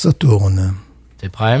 Ça tourne. T'es prêt?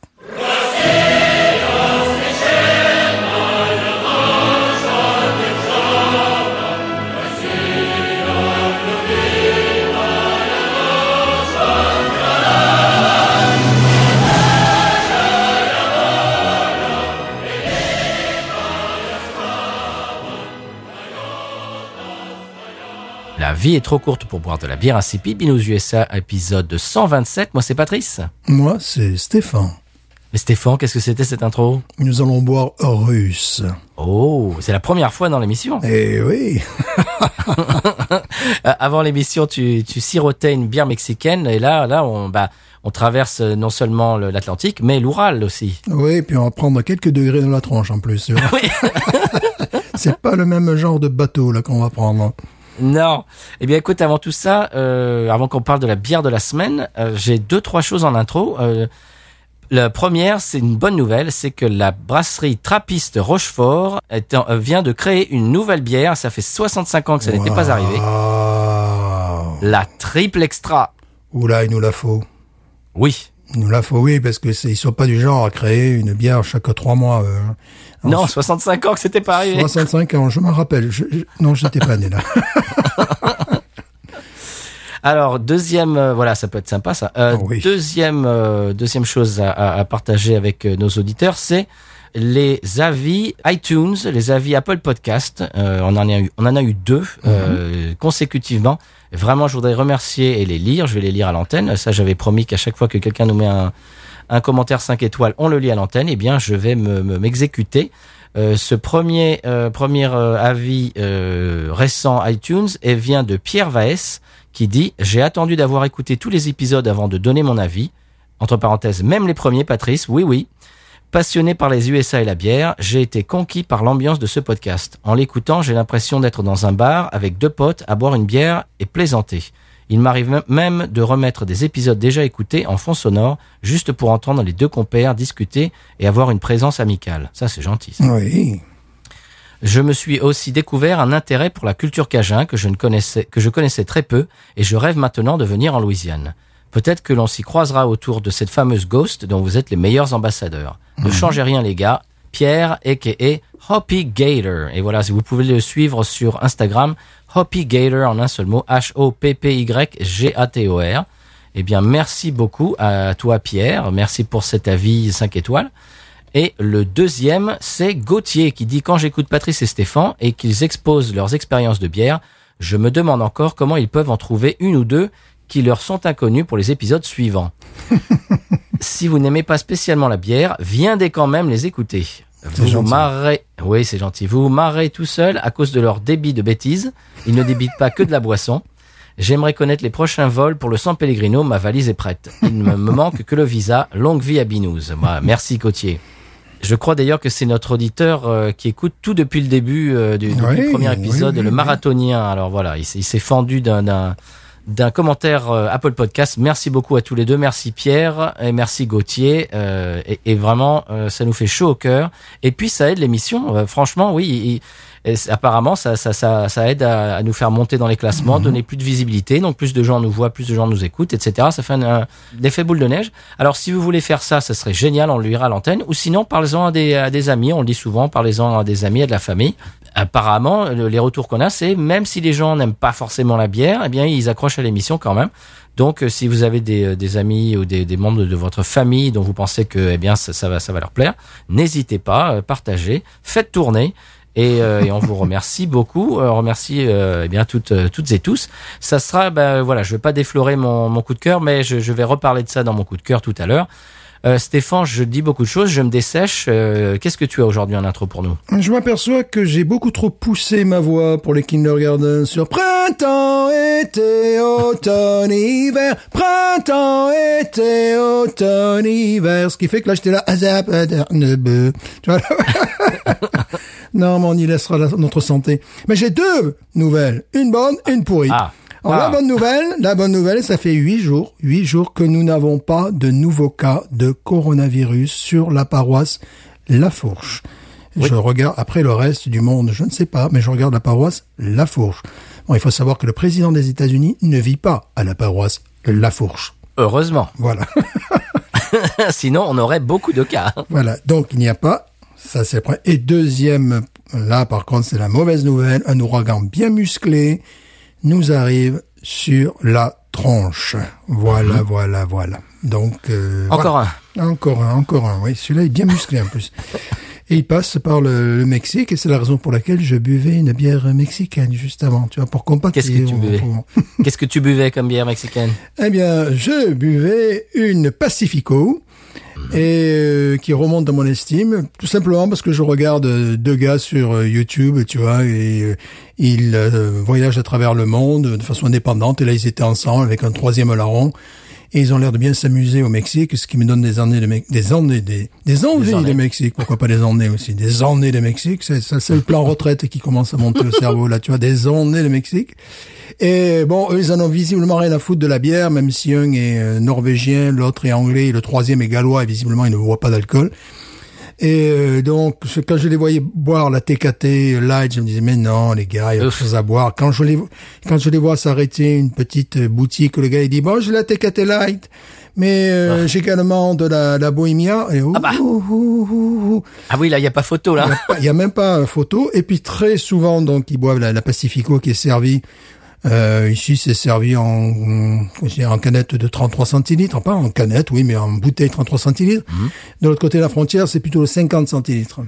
La vie est trop courte pour boire de la bière insipide. Binous USA, épisode 127. Moi, c'est Patrice. Moi, c'est Stéphane. Mais Stéphane, qu'est-ce que c'était cette intro? Nous allons boire russe. Oh, c'est la première fois dans l'émission. Eh oui. Euh, Avant l'émission, tu, tu sirotais une bière mexicaine et là, là, on, bah, on traverse non seulement le- l'Atlantique, mais l'Oural aussi. Oui, puis on va prendre quelques degrés dans la tronche en plus. Oui. c'est pas le même genre de bateau là qu'on va prendre. Non. Eh bien, écoute, avant tout ça, euh, avant qu'on parle de la bière de la semaine, euh, j'ai deux, trois choses en intro. Euh, la première, c'est une bonne nouvelle, c'est que la brasserie Trappiste Rochefort est en- euh, vient de créer une nouvelle bière. Ça fait 65 ans que ça n'était pas arrivé. La Triple Extra. Oula, il nous la faut. Oui. La faut, oui, parce que ils sont pas du genre à créer une bière chaque trois mois. euh. Non, 65 ans que c'était pas arrivé. 65 ans, je m'en rappelle. Je, je- non, j'étais pas né là. Alors deuxième, euh, voilà, ça peut être sympa ça. Euh, Oh oui. Deuxième, euh, deuxième chose à, à- à partager avec nos auditeurs, c'est les avis iTunes, les avis Apple Podcast. Euh, on en a eu, on en a eu deux euh, consécutivement. Vraiment, je voudrais remercier et les lire. Je vais les lire à l'antenne. Ça, j'avais promis qu'à chaque fois que quelqu'un nous met un, un commentaire 5 étoiles, on le lit à l'antenne. Eh bien, je vais me me- m'exécuter. Euh, ce premier euh, premier euh, avis euh, récent iTunes et vient de Pierre Vaes qui dit J'ai attendu d'avoir écouté tous les épisodes avant de donner mon avis. Entre parenthèses, même les premiers, Patrice, oui, oui. Passionné par les USA et la bière, j'ai été conquis par l'ambiance de ce podcast. En l'écoutant, j'ai l'impression d'être dans un bar avec deux potes à boire une bière et plaisanter. Il m'arrive même- de remettre des épisodes déjà écoutés en fond sonore, juste pour entendre les deux compères discuter et avoir une présence amicale. Ça, c'est gentil. ça. Oui. Je me suis aussi découvert un intérêt pour la culture cajun que je ne connaissais, que je connaissais très peu et je rêve maintenant de venir en Louisiane. Peut-être que l'on s'y croisera autour de cette fameuse Ghost dont vous êtes les meilleurs ambassadeurs. Ne changez rien les gars. Pierre, a.k.a. Hoppy Gator. Et voilà, si vous pouvez le suivre sur Instagram, Hoppy Gator en un seul mot, H-O-P-P-Y-G-A-T-O-R. Eh bien, merci beaucoup à toi Pierre. Merci pour cet avis 5 étoiles. Et le deuxième, c'est Gauthier qui dit quand j'écoute Patrice et Stéphane et qu'ils exposent leurs expériences de bière, je me demande encore comment ils peuvent en trouver une ou deux qui leur sont inconnues pour les épisodes suivants. si vous n'aimez pas spécialement la bière, viendez quand même les écouter. Vous gentil. marrez, oui c'est gentil, vous marrez tout seul à cause de leur débit de bêtises. Ils ne débitent pas que de la boisson. J'aimerais connaître les prochains vols pour le San Pellegrino, ma valise est prête. Il ne me manque que le visa. Longue vie à. Voilà, merci Gauthier. Je crois d'ailleurs que c'est notre auditeur euh, qui écoute tout depuis le début euh, du, depuis Oui, le premier épisode, oui, le marathonien. Alors voilà, il s'est fendu d'un- d'un commentaire euh, Apple Podcast. Merci beaucoup à tous les deux. Merci Pierre et merci Gauthier. Euh, et, et vraiment, euh, ça nous fait chaud au cœur. Et puis ça aide l'émission. Euh, franchement, oui. Et apparemment, ça, ça, ça, ça aide à, à nous faire monter dans les classements, Mhm. donner plus de visibilité, donc plus de gens nous voient, plus de gens nous écoutent, etc. Ça fait un, un effet boule de neige. Alors, si vous voulez faire ça, ça serait génial, on le lira à l'antenne. Ou sinon, parlez-en à des, à des amis. On le dit souvent, parlez-en à des amis, à de la famille. Apparemment, le- les retours qu'on a, c'est même si les gens n'aiment pas forcément la bière, eh bien, ils accrochent à l'émission quand même. Donc, euh, si vous avez des, euh, des amis ou des, des membres de, votre famille dont vous pensez que, eh bien, ça, ça va, ça va leur plaire, n'hésitez pas, euh, partagez, faites tourner. Et, euh, et on vous remercie beaucoup. On remercie euh, eh bien toutes, toutes et tous. Ça sera, ben voilà, je vais pas déflorer mon, mon coup de cœur, mais je, je vais reparler de ça dans mon coup de cœur tout à l'heure. Euh, Stéphane, je dis beaucoup de choses, je me dessèche. Euh, Qu'est-ce que tu as aujourd'hui en intro pour nous? Je m'aperçois que j'ai beaucoup trop poussé ma voix pour les kindergarten sur printemps, été, automne, hiver, printemps, été, automne, hiver, ce qui fait que là j'étais là, tu vois. non, mais on y laissera la- notre santé. Mais j'ai deux nouvelles, une bonne, une pourrie. Ah. Alors, Ah. la bonne nouvelle, la bonne nouvelle, ça fait huit jours, huit jours que nous n'avons pas de nouveaux cas de coronavirus sur la paroisse La Fourche. Je regarde, après le reste du monde, je ne sais pas, mais je regarde la paroisse La Fourche. Bon, il faut savoir que le président des États-Unis ne vit pas à la paroisse La Fourche. Heureusement. Voilà. Sinon, on aurait beaucoup de cas. voilà. Donc, il n'y a pas. Ça, c'est premier. Et deuxième, là, par contre, c'est la mauvaise nouvelle. Un ouragan bien musclé nous arrive sur la tronche. Voilà, voilà, voilà. Donc, euh, Encore un. Encore un, encore un, oui. Celui-là est bien musclé en plus. Et il passe par le, le Mexique, et c'est la raison pour laquelle je buvais une bière mexicaine juste avant, tu vois, pour combattre. Qu'est-ce que tu buvais Qu'est-ce que tu buvais comme bière mexicaine? Eh bien, je buvais une Pacifico et euh, qui remonte dans mon estime, tout simplement parce que je regarde euh, deux gars sur euh, YouTube, tu vois, et euh, ils voyagent à travers le monde de façon indépendante. Et là, ils étaient ensemble avec un troisième larron. Et ils ont l'air de bien s'amuser au Mexique, ce qui me donne des années de Me- des années des des envies de Mexique. Pourquoi pas des années aussi Des années de Mexique. C'est c'est le plan retraite qui commence à monter au cerveau là. Tu vois, des années de Mexique. Et bon, eux, ils en ont visiblement rien à foutre de la bière, même si un est euh, norvégien, l'autre est anglais, le troisième est gallois, et visiblement, ils ne boivent pas d'alcool. Et euh, donc, quand je les voyais boire la TKT light, je me disais, mais non, les gars, il y a autre chose à boire. Quand je les, quand je les vois s'arrêter une petite euh, boutique, le gars, il dit, bon, j'ai la TKT light, mais euh, j'ai également de la, la Bohemia. Et, ouh, Ah bah. ouh, ouh. Ah oui, là, il n'y a pas photo, là. Il y a même pas euh, photo. Et puis très souvent, donc, ils boivent la, la Pacifico qui est servie. Euh, ici, c'est servi en, en, en canette de 33 centilitres. Pas en canette, oui, mais en bouteille 33 centilitres. De l'autre côté de la frontière, c'est plutôt 50 centilitres.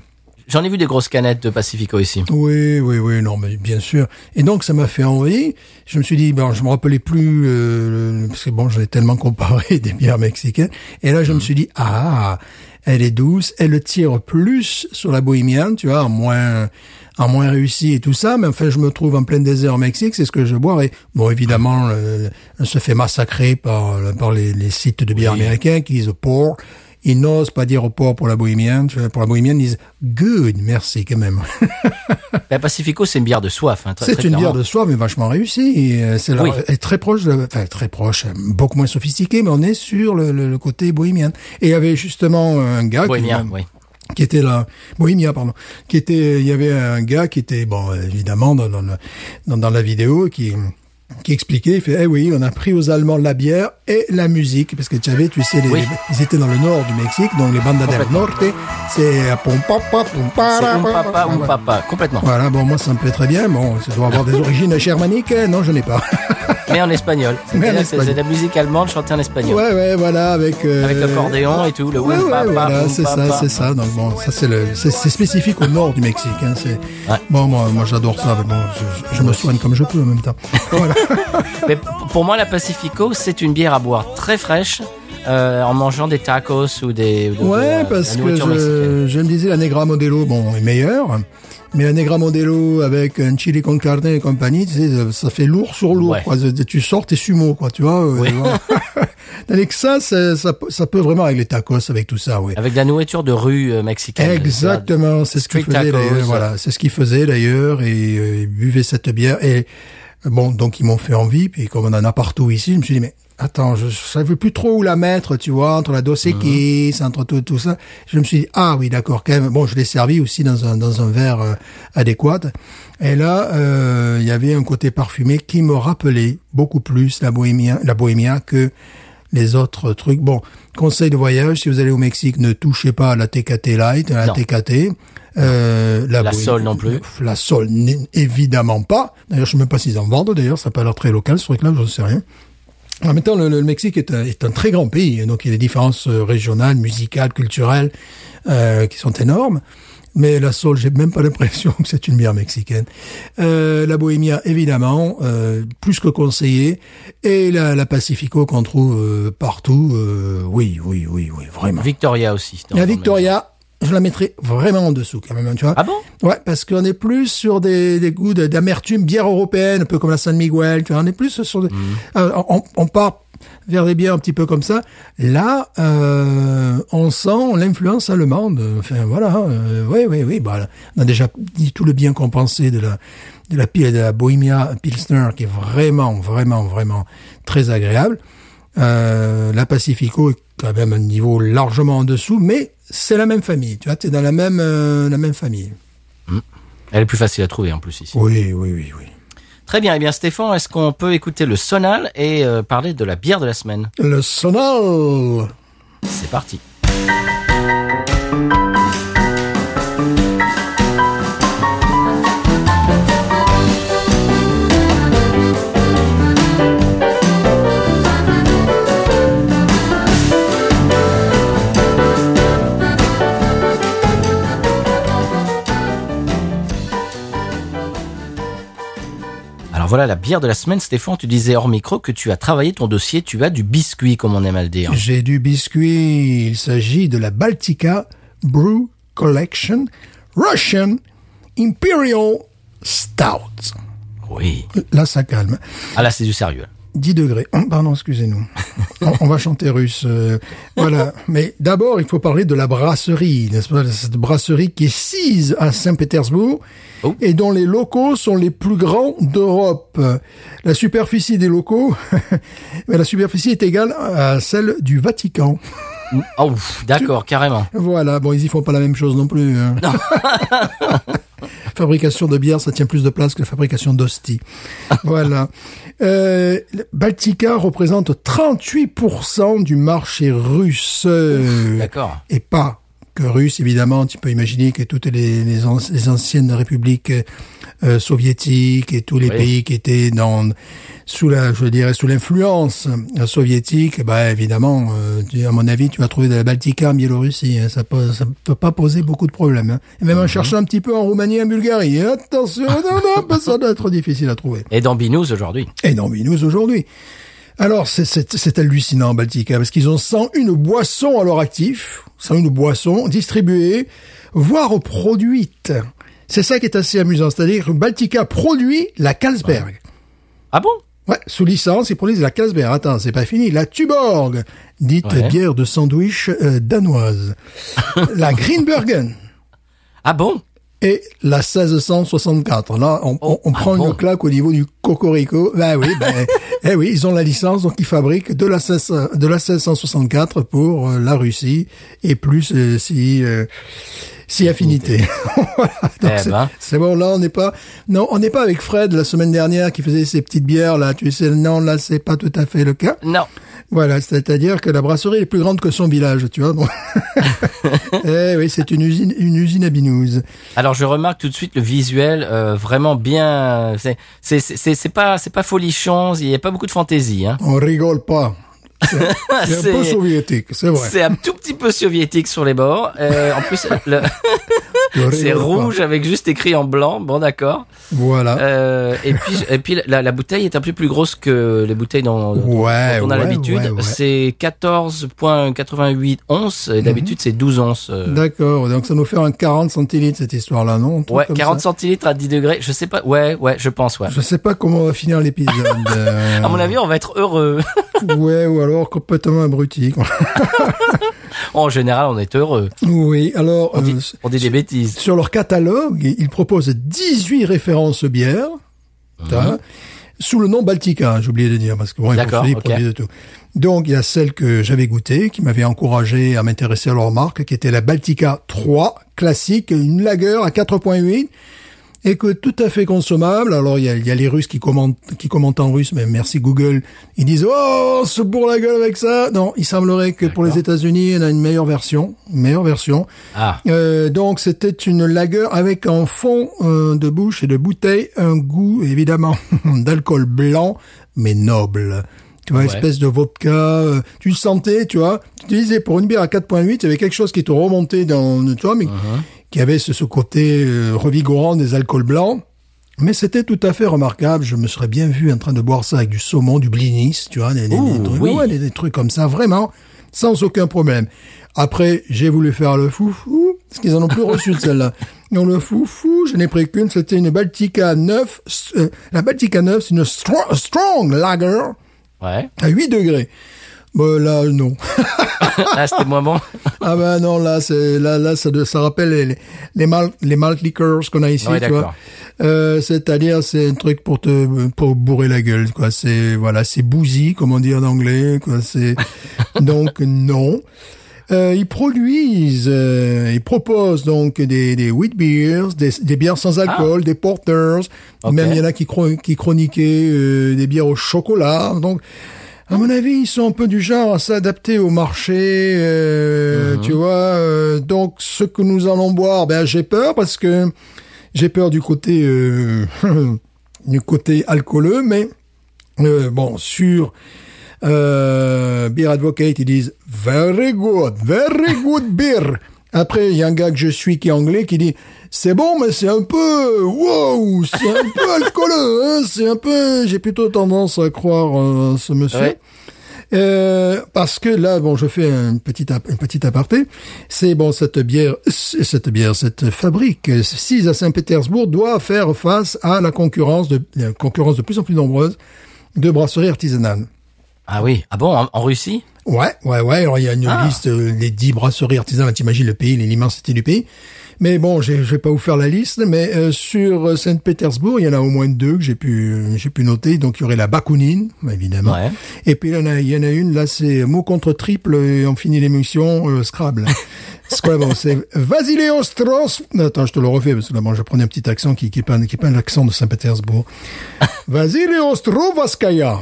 J'en ai vu des grosses canettes de Pacifico ici. Oui, oui, oui, non, mais bien sûr. Et donc, ça m'a fait envie. Je me suis dit, ben, je me rappelais plus, euh, parce que bon, j'en ai tellement comparé des bières mexicaines. Et là, je me suis dit, ah, elle est douce, elle tire plus sur la bohémienne, tu vois, moins, en moins réussi et tout ça. Mais enfin, je me trouve en plein désert au Mexique, c'est ce que je boirais. Bon, évidemment, on se fait massacrer par, par les, les sites de bières américains qui disent pour. Ils n'osent pas dire au port pour la bohémienne. Vois, Pour la bohémienne, ils disent good, merci quand même. La Pacifico, c'est une bière de soif. Hein, C'est une bière de soie, mais vachement réussie. Et euh, c'est Oui. est très proche, de, enfin très proche, euh, beaucoup moins sophistiquée, mais on est sur le, le- le côté bohémien. Et il y avait justement un gars Bohémien, qui, oui. Qui était là, Bohémia, pardon, qui était, il y avait un gars qui était, bon, évidemment, dans la vidéo, qui qui expliquait, il fait, eh oui, on a pris aux Allemands la bière et la musique, parce que tu savais, tu sais, les, Oui. ils étaient dans le nord du Mexique, donc les bandes del norte, c'est euh, pom papa, ou papa, complètement. Voilà, bon, moi, ça me plaît très bien. Bon, ça doit avoir des origines germaniques. hein. Non, je n'ai pas. Mais en espagnol. C'est de la musique allemande chantée en espagnol. ouais, ouais, voilà, avec... euh, Avec l'accordéon et tout, le Ouais, ouais, voilà, c'est ça, c'est ça. Donc bon, ça c'est le, c'est spécifique au nord du Mexique. Hein, c'est Ouais. bon, moi, moi j'adore ça. Mais bon, je, je me soigne comme je peux en même temps. Voilà. Mais pour moi, la Pacifico, c'est une bière à boire très fraîche euh, en mangeant des tacos ou des. ou de- de Ouais, la- parce que je, je me disais la Negra Modelo, bon, est meilleure. Mais la Negra Modelo avec un chili con carne et compagnie, tu sais, ça fait lourd sur lourd. Ouais. Quoi. Tu sors tes sumo, quoi, tu vois. euh, Oui. Tandis que ça, ça, peut- ça peut vraiment avec les tacos, avec tout ça, oui. Avec de la nourriture de rue euh, mexicaine. Exactement, c'est ce qu'il Street faisait tacos. d'ailleurs. Voilà, c'est ce qu'il faisait d'ailleurs et euh, il buvait cette bière et euh, bon, donc ils m'ont fait envie. Puis comme on en a partout ici, je me suis dit mais attends, je, je savais plus trop où la mettre, tu vois, entre la Dos Equis, entre tout, tout ça. Je me suis dit, ah oui, d'accord, quand même. Bon, je l'ai servi aussi dans un, dans un verre euh, adéquat. Et là, euh, il y avait un côté parfumé qui me rappelait beaucoup plus la Bohémia, la Bohémia que les autres trucs. Bon, conseil de voyage, si vous allez au Mexique, ne touchez pas à la TKT Light, à la Non. TKT. Euh, La Bohémia- Sol non plus. La Sol, évidemment pas. D'ailleurs, je sais même pas s'ils en vendent, d'ailleurs, ça n'a pas l'air très local, ce truc-là, je ne sais rien. En même temps, le, le Mexique est un, est un très grand pays, donc il y a des différences euh, régionales, musicales, culturelles, euh, qui sont énormes. Mais la Sol, j'ai même pas l'impression que c'est une bière mexicaine. Euh, la Bohémia, évidemment, euh, plus que conseillé. Et la, la Pacifico qu'on trouve euh, partout, euh, oui, oui, oui, oui, vraiment. Victoria aussi. La Victoria, je la mettrais vraiment en dessous quand même, tu vois. Ah bon? Ouais, parce qu'on est plus sur des, des goûts d'amertume bière européenne, un peu comme la San Miguel, tu vois. On est plus sur des, euh, on, on part vers des bières un petit peu comme ça. Là, euh, on sent l'influence allemande. Enfin, voilà. Euh, oui, oui, oui. Bah, on a déjà dit tout le bien qu'on pensait de la, de la, de la Bohemia Pilsner, qui est vraiment, vraiment, vraiment très agréable. Euh, la Pacifico est quand même un niveau largement en dessous, mais c'est la même famille. Tu vois, t'es dans la même, euh, la même famille. Elle est plus facile à trouver en plus ici. Oui, oui, oui, oui. Très bien. Eh bien, Stéphane, est-ce qu'on peut écouter le sonal et euh, parler de la bière de la semaine? Le sonal. C'est parti. Voilà la bière de la semaine, Stéphane. Tu disais hors micro que tu as travaillé ton dossier. Tu as du biscuit, comme on aime à le dire. J'ai du biscuit. Il s'agit de la Baltica Brew Collection Russian Imperial Stout. Oui. Là, ça calme. Ah là, c'est du sérieux. 10 degrés. Oh, Pardon, excusez-nous. on, va chanter russe. euh, voilà. Mais d'abord, il faut parler de la brasserie, n'est-ce pas Cette brasserie qui est sise à Saint-Pétersbourg Oh. et dont les locaux sont les plus grands d'Europe. La superficie des locaux, mais la superficie est égale à celle du Vatican. Oh, ouf, d'accord, carrément. Voilà. Bon, ils y font pas la même chose non plus. hein. fabrication de bière, ça tient plus de place que la fabrication d'hosties. voilà. Euh, Baltica représente 38% du marché russe. Euh, D'accord. Et pas que russe, évidemment. Tu peux imaginer que toutes les, les, an- les anciennes républiques euh, soviétiques et tous les Oui. pays qui étaient dans sous la, je dirais, sous l'influence euh, soviétique, bah évidemment, euh, tu- à mon avis, tu vas trouver de la Baltica en Biélorussie. hein. ça peut, ça peut pas poser beaucoup de problèmes. hein. Et même en cherchant un petit peu en Roumanie, et en Bulgarie. hein. Attention, non, non, bah, ça doit être difficile à trouver. Et dans Binous aujourd'hui. Et dans Binous aujourd'hui. Alors, c'est- hallucinant, Baltica, parce qu'ils ont 101 boissons à leur actif, 101 boissons distribuées, voire produites. C'est ça qui est assez amusant, c'est-à-dire que Baltica produit la Carlsberg. Ah bon? Ouais, sous licence, ils produisent la Carlsberg. Attends, c'est pas fini. La Tuborg, dite Ouais. bière de sandwich euh, danoise. la Greenbergen Ah bon? Et la 1664. Là, on, on- on ah prend bon une claque au niveau du cocorico. Ben oui, ben, eh oui, ils ont la licence, donc ils fabriquent de la 16, de la 1664 pour euh, la Russie et plus euh, si euh, si affinité. Voilà, donc Eh c'est- ben. c'est bon. Là, on n'est pas, non, on n'est pas avec Fred la semaine dernière qui faisait ses petites bières là. Tu sais, non, là, c'est pas tout à fait le cas. Non. Voilà, c'est-à-dire que la brasserie est plus grande que son village, tu vois. donc. eh oui, c'est une usine, une usine à binouze. Alors je remarque tout de suite le visuel euh, vraiment bien. C'est c'est c'est c'est pas c'est pas folichon. Il y a pas beaucoup de fantaisie. Hein. On rigole pas. C'est un peu soviétique, c'est vrai. C'est un tout petit peu soviétique sur les bords. Euh, en plus, le- C'est pas. rouge avec juste écrit en blanc. Bon, d'accord. Voilà. Euh, et puis, et puis la, la bouteille est un peu plus grosse que les bouteilles dont, Ouais, dont on a ouais, l'habitude. ouais. C'est 14,88 onces. Et d'habitude, c'est 12 onces. euh. D'accord, donc ça nous fait un 40 centilitres cette histoire-là, non? Ouais, comme 40 ça. centilitres à 10 degrés. Je sais pas. Ouais, ouais, je pense, ouais. Je sais pas comment on va finir l'épisode. euh, À mon avis, on va être heureux. ouais, ou alors complètement abruti. en général, on est heureux. oui, alors On dit, euh, on dit des bêtises. Sur leur catalogue, ils proposent 18 références bières. Mhm. T'as, sous le nom Baltica, j'ai oublié de dire, parce que bon, ils font D'accord, des ok. produits de tout. Donc, il y a celle que j'avais goûtée, qui m'avait encouragé à m'intéresser à leur marque, qui était la Baltica 3 classique, une lager à 4.8 et que tout à fait consommable. Alors il y a, y a les Russes qui commentent, qui commentent en russe, mais merci Google. Ils disent oh on se bourre la gueule avec ça. Non, il semblerait que pour les États-Unis, on a une meilleure version, une meilleure version. Ah. Euh, donc c'était une lager avec en fond euh, de bouche et de bouteille un goût évidemment d'alcool blanc mais noble. Tu vois, Ouais. espèce de vodka, euh, tu le sentais, tu vois. Tu disais, pour une bière à 4.8, il y avait quelque chose qui te remontait dans, tu vois, mais qui avait ce, ce côté euh, revigorant des alcools blancs. Mais c'était tout à fait remarquable. Je me serais bien vu en train de boire ça avec du saumon, du blinis, tu vois, des, des- Ouh, des trucs, oui. ouais, des, des trucs comme ça, vraiment, sans aucun problème. Après, j'ai voulu faire le foufou, parce qu'ils en ont plus reçu de celle-là. Donc le foufou, je n'ai pris qu'une, c'était une Baltica 9. euh, la Baltica 9, c'est une stro- strong lager Ouais. à 8 degrés. Bon, là, non. Là, c'était moins bon. Ah ben non, là, c'est là, là, ça, ça rappelle les les malt, les malt liquors qu'on a ici, Ouais, tu vois. d'accord. Euh, c'est-à-dire, c'est un truc pour te pour bourrer la gueule, quoi. C'est voilà, c'est bousy, comme on dit en anglais, quoi. C'est donc non. Euh, ils produisent, euh, ils proposent donc des, des wheat beers, des, des bières sans alcool, des porters. Ok. Même il y en a qui, qui chroniquaient euh, des bières au chocolat. Donc, à mon avis, ils sont un peu du genre à s'adapter au marché, euh, tu vois. euh, donc, ce que nous allons boire, ben j'ai peur parce que j'ai peur du côté euh, du côté alcooleux, mais euh, bon sur euh, Beer Advocate, ils disent very good, very good beer. Après, il y a un gars que je suis qui est anglais qui dit c'est bon, mais c'est un peu wow, c'est un peu alcooleux, hein, c'est un peu. J'ai plutôt tendance à croire euh, ce monsieur. Ouais. Euh, parce que là, bon, je fais un petit, un petit aparté. C'est bon, cette bière, cette bière, cette fabrique, 6 à Saint-Pétersbourg, doit faire face à la concurrence de, la concurrence de plus en plus nombreuse de brasseries artisanales. Ah oui. Ah bon, en, en Russie? Ouais, ouais, ouais. Alors il y a une Ah. liste, euh, les 10 brasseries artisanales. T'imagines le pays, l'immensité du pays. Mais bon, je vais pas vous faire la liste, mais euh, sur euh, Saint-Pétersbourg, il y en a au moins deux que j'ai pu, euh, j'ai pu noter. Donc il y aurait la Bakounine, évidemment. Ouais. Et puis il y en a, il y en a une là, c'est mot contre triple et on finit l'émission euh, Scrabble. Scrabble, c'est Vasile Ostros. Attends, je te le refais parce que là, bon, je prenais un petit accent qui qui est pas qui est pas l'accent de Saint-Pétersbourg. Vasile Ostrovaskaya.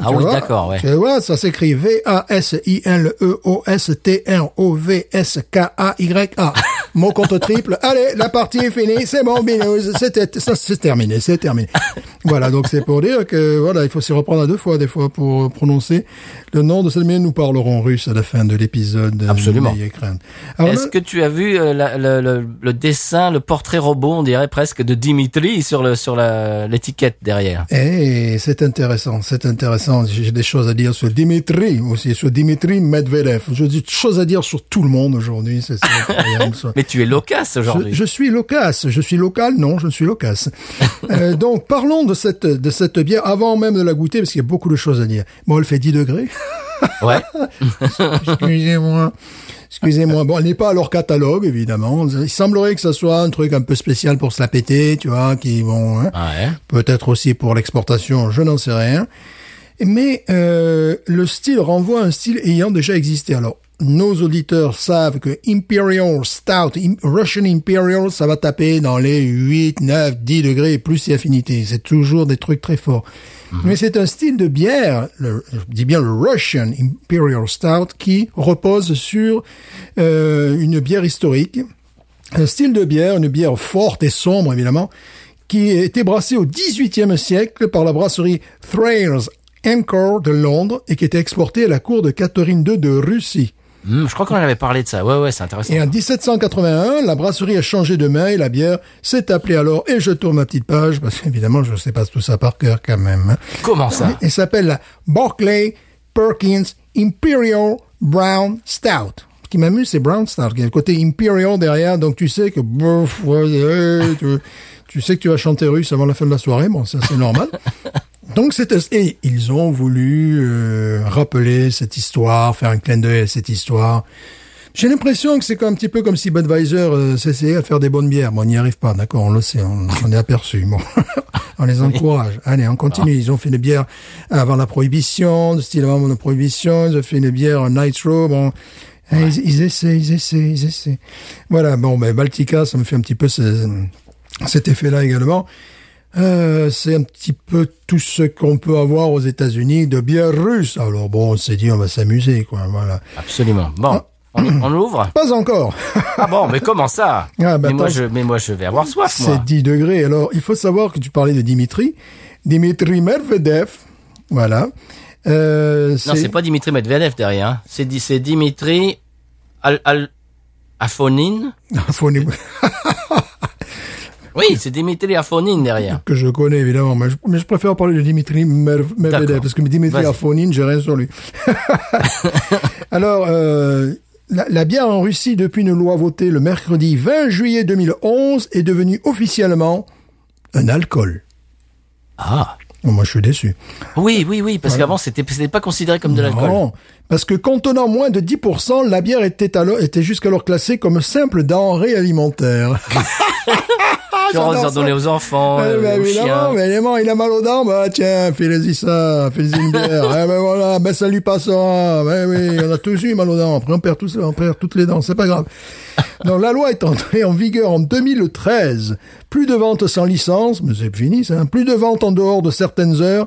Ah oui, d'accord, ouais. Tu vois, ça s'écrit V-A-S-I-L-E-O-S-T-R-O-V-S-K-A-Y-A. Mot contre triple. Allez, la partie est finie. C'est bon, binous. C'est terminé. C'est terminé. Voilà. Donc, c'est pour dire que, voilà, il faut s'y reprendre à deux fois, des fois, pour prononcer le nom de cette mais nous parlerons russe à la fin de l'épisode. euh, Absolument. Est-ce là- que tu as vu euh, la- le, le- le dessin, le portrait robot, on dirait presque, de Dimitri sur le sur l'étiquette derrière? Eh, c'est intéressant, c'est intéressant. J'ai des choses à dire sur Dimitri aussi, sur Dimitri Medvedev. J'ai des choses à dire sur tout le monde aujourd'hui. C'est. Mais tu es loquace aujourd'hui. Je, je suis loquace. Je suis local, non, je suis loquace. Euh, donc, parlons de cette de cette bière avant même de la goûter, parce qu'il y a beaucoup de choses à dire. Bon, elle fait 10 degrés. Ouais. Excusez-moi. Excusez-moi. Bon, elle n'est pas à leur catalogue, évidemment. Il semblerait que ça soit un truc un peu spécial pour se la péter, tu vois, qui vont... hein, Ouais. peut-être aussi pour l'exportation, je n'en sais rien. Mais euh, le style renvoie à un style ayant déjà existé. Alors, nos auditeurs savent que Imperial Stout, Russian Imperial, ça va taper dans les 8, 9, 10 degrés plus si affinité. C'est toujours des trucs très forts. Mais c'est un style de bière, le, je dis bien le Russian Imperial Stout, qui repose sur euh, une bière historique un style de bière, une bière forte et sombre évidemment, qui a été brassée au XVIIIe siècle par la brasserie Thayer's Anchor de Londres et qui était exportée à la cour de Catherine II de Russie. Hmm, je crois qu'on en avait parlé de ça. Ouais, ouais, c'est intéressant. Et en 1781, la brasserie a changé de main et la bière s'est appelée alors, et je tourne ma petite page, parce qu'évidemment je ne sais pas tout ça par cœur quand même. hein. Comment ça? Elle s'appelle la Barclay Perkins Imperial Brown Stout. Ce qui m'amuse, c'est Brown Stout. Il y a le côté Imperial derrière, donc tu sais que, tu sais que tu vas chanter russe avant la fin de la soirée. Bon, ça c'est normal. Donc c'est et ils ont voulu euh, rappeler cette histoire, faire un clin d'œil à cette histoire J'ai l'impression que c'est un petit peu comme si Budweiser euh, s'essayait à faire des bonnes bières. Bon, on n'y arrive pas, d'accord, on le sait, on, on est aperçu. Bon, on les encourage. Allez, on continue. Ils ont fait des bières avant la prohibition, de style avant la prohibition. Ils ont fait des bières nitro. Bon, ils, ils essaient, ils essaient, ils essaient. Voilà, bon, ben Baltica, ça me fait un petit peu ce- cet effet-là également. Euh, c'est un petit peu tout ce qu'on peut avoir aux États-Unis de bière russe. Alors bon, on s'est dit on va s'amuser, quoi. Voilà. Absolument. Bon, on, on ouvre Pas encore. Ah bon, mais comment ça? Ah, bah, mais, moi, je, mais moi, je vais avoir soif, C'est moi. 10 degrés. Alors, il faut savoir que tu parlais de Dimitri. Dimitri Medvedev. Voilà. Euh, Non, c'est pas Dimitri Medvedev derrière. hein. C'est Di- c'est Dimitri Al, Al Afonine. Une- Oui, c'est Dimitri Afonine derrière. que je connais évidemment, mais je, mais je préfère parler de Dimitri Medvedev parce que Dimitri. Afonine, j'ai rien sur lui. Alors, euh, la, la bière en Russie, depuis une loi votée le mercredi 20 juillet 2011, est devenue officiellement un alcool. Ah. Bon, moi, je suis déçu. Oui, oui, oui, parce qu'avant, c'était c'était pas considéré comme de l'alcool. Non, parce que contenant moins de 10%, la bière était, alors, était jusqu'alors classée comme simple denrée alimentaire. Tu en j'adore donner ça. aux enfants, Eh ben, aux évidemment, chiens. mais évidemment, il a mal aux dents, bah tiens, fais-le-y ça, fais-y une bière. eh ben voilà, ben ça lui passera. Ben oui, on a tous eu mal aux dents. Après, on perd, tous, on perd toutes les dents, c'est pas grave. Donc la loi est entrée en vigueur en 2013. Plus de ventes sans licence, mais c'est fini ça. hein. Plus de ventes en dehors de certaines heures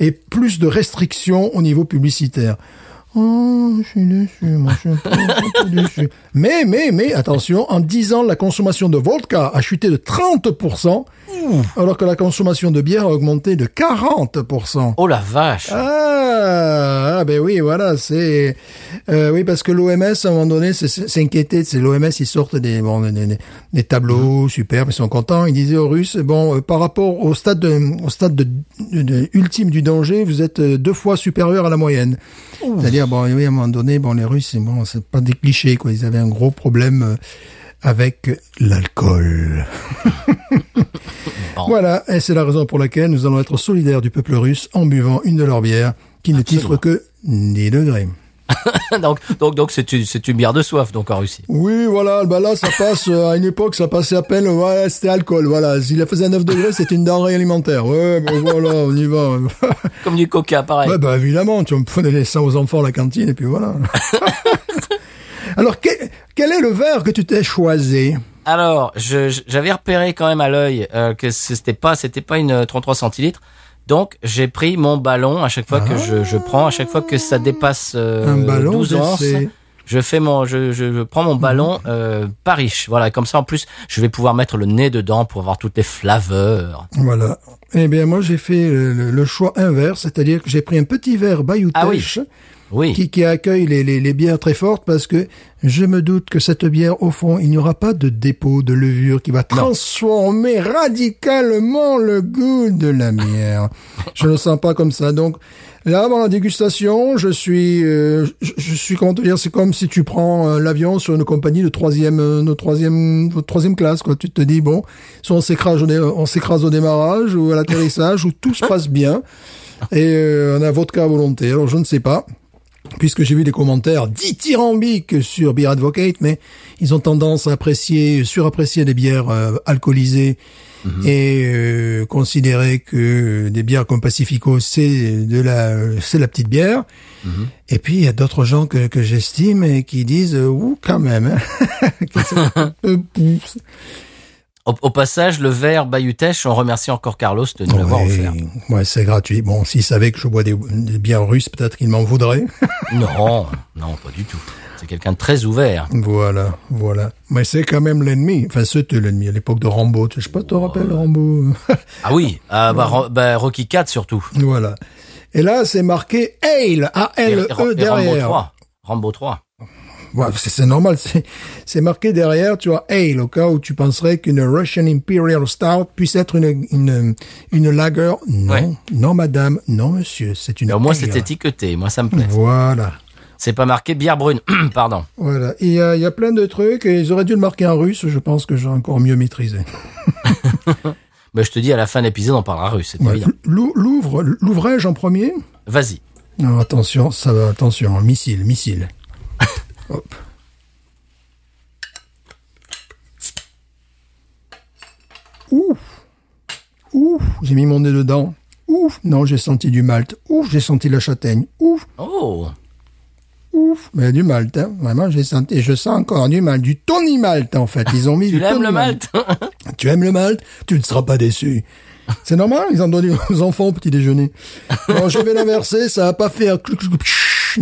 et plus de restrictions au niveau publicitaire. Oh, je suis déçu, moi, je suis un peu, un peu déçu. Mais, mais, mais, attention, en 10 ans, la consommation de vodka a chuté de 30%, alors que la consommation de bière a augmenté de 40%. Oh la vache. Ah, ah, ben oui, voilà, c'est euh, oui parce que l'OMS à un moment donné inquiété, c'est l'OMS ils sortent des bon des, des- des tableaux superbes, ils sont contents, ils disaient aux Russes bon euh, par rapport au stade de, au stade de, de- de- ultime du danger, vous êtes euh, deux fois supérieur à la moyenne. C'est-à-dire bon oui à un moment donné bon les Russes bon c'est pas des clichés quoi, ils avaient un gros problème euh, avec l'alcool. Bon. Voilà, et c'est la raison pour laquelle nous allons être solidaires du peuple russe en buvant une de leurs bières qui ne titre que 10 degrés. donc, donc, donc, c'est une, c'est une bière de soif, donc, en Russie. Oui, voilà, bah là, ça passe, euh, à une époque, ça passait à peine, ouais, c'était alcool, voilà. S'il faisait à 9 degrés, c'était une denrée alimentaire. Ouais, voilà, on y va. Comme du coca, pareil. ouais, bah évidemment, tu me donner ça aux enfants à la cantine, et puis voilà. Alors, quel, quel est le verre que tu t'es choisi? Alors, j'avais repéré quand même à l'œil euh, que c'était pas, c'était pas une euh, 33 centilitres. Donc, j'ai pris mon ballon à chaque fois que je, je prends, à chaque fois que ça dépasse euh, Un ballon 12 onces. d'essai. Je fais mon, je, je, je prends mon ballon euh, pas riche. Voilà, comme ça en plus, je vais pouvoir mettre le nez dedans pour avoir toutes les flaveurs. Voilà. Eh bien, moi, j'ai fait le, le- le choix inverse, c'est-à-dire que j'ai pris un petit verre Bayou Ah oui. Oui. qui, qui accueille les, les, les bières très fortes parce que je me doute que cette bière, au fond, il n'y aura pas de dépôt de levure qui va transformer radicalement le goût de la bière. je ne le sens pas comme ça. Donc, là, avant la dégustation, je suis, euh, je, je suis, comment te dire, c'est comme si tu prends euh, l'avion sur une compagnie de troisième, euh, de troisième, de troisième classe, quoi. Tu te dis, bon, soit on s'écrase au, dé- on s'écrase au démarrage ou à l'atterrissage, où tout se passe bien. Et euh, on a vodka à volonté. Alors, je ne sais pas puisque j'ai vu des commentaires dithyrambiques sur Beer Advocate, mais ils ont tendance à apprécier, surapprécier des bières euh, alcoolisées et euh, considérer que des bières comme Pacifico c'est de la c'est la petite bière. Et puis il y a d'autres gens que, que j'estime et qui disent euh, ouh quand même. hein. Au, au passage, le verre Bayutech, on remercie encore Carlos de nous l'avoir Ouais, offert. ouais, c'est gratuit. Bon, s'il savait que je bois des, des bières russes, peut-être qu'il m'en voudrait. Non, non, pas du tout. C'est quelqu'un de très ouvert. Voilà, voilà. Mais c'est quand même l'ennemi. Enfin, c'était l'ennemi à l'époque de Rambo. Je sais pas, tu te rappelles Rambo Ah oui, ah bah, bah, Rocky 4 surtout. Voilà. Et là, c'est marqué Ale, A-L-E et Rambo E derrière. 3. Rambo 3. Ouais, c'est normal, c'est marqué derrière, tu vois, Ale, au cas où tu penserais qu'une Russian Imperial Stout puisse être une, une, une lager. Non, Ouais. non madame, non monsieur, c'est une Mais au moins, c'est étiqueté. Moi, ça me plaît. Voilà. C'est pas marqué bière brune. Pardon. Voilà. Il y a, il y a plein de trucs et ils auraient dû le marquer en russe, je pense que j'ai encore mieux maîtrisé. Mais je te dis, à la fin de l'épisode, on parlera russe, c'est Ouais. L'ouvre, l'ouvrage en premier? Vas-y. Non, attention, ça va, attention, missile, missile. Ouf. Ouf, j'ai mis mon nez dedans. Ouf, non, j'ai senti du malt. Ouf, j'ai senti la châtaigne. Ouf. Oh. Ouf, mais du malt, hein. vraiment, j'ai senti, je sens encore du malt, du Tony Malt en fait. Ils ont mis tu aimes le malt. Hein? tu aimes le malt, tu ne seras pas déçu. C'est normal, ils en donnent aux enfants au petit déjeuner. Alors, je vais l'inverser, ça va pas fait un cluc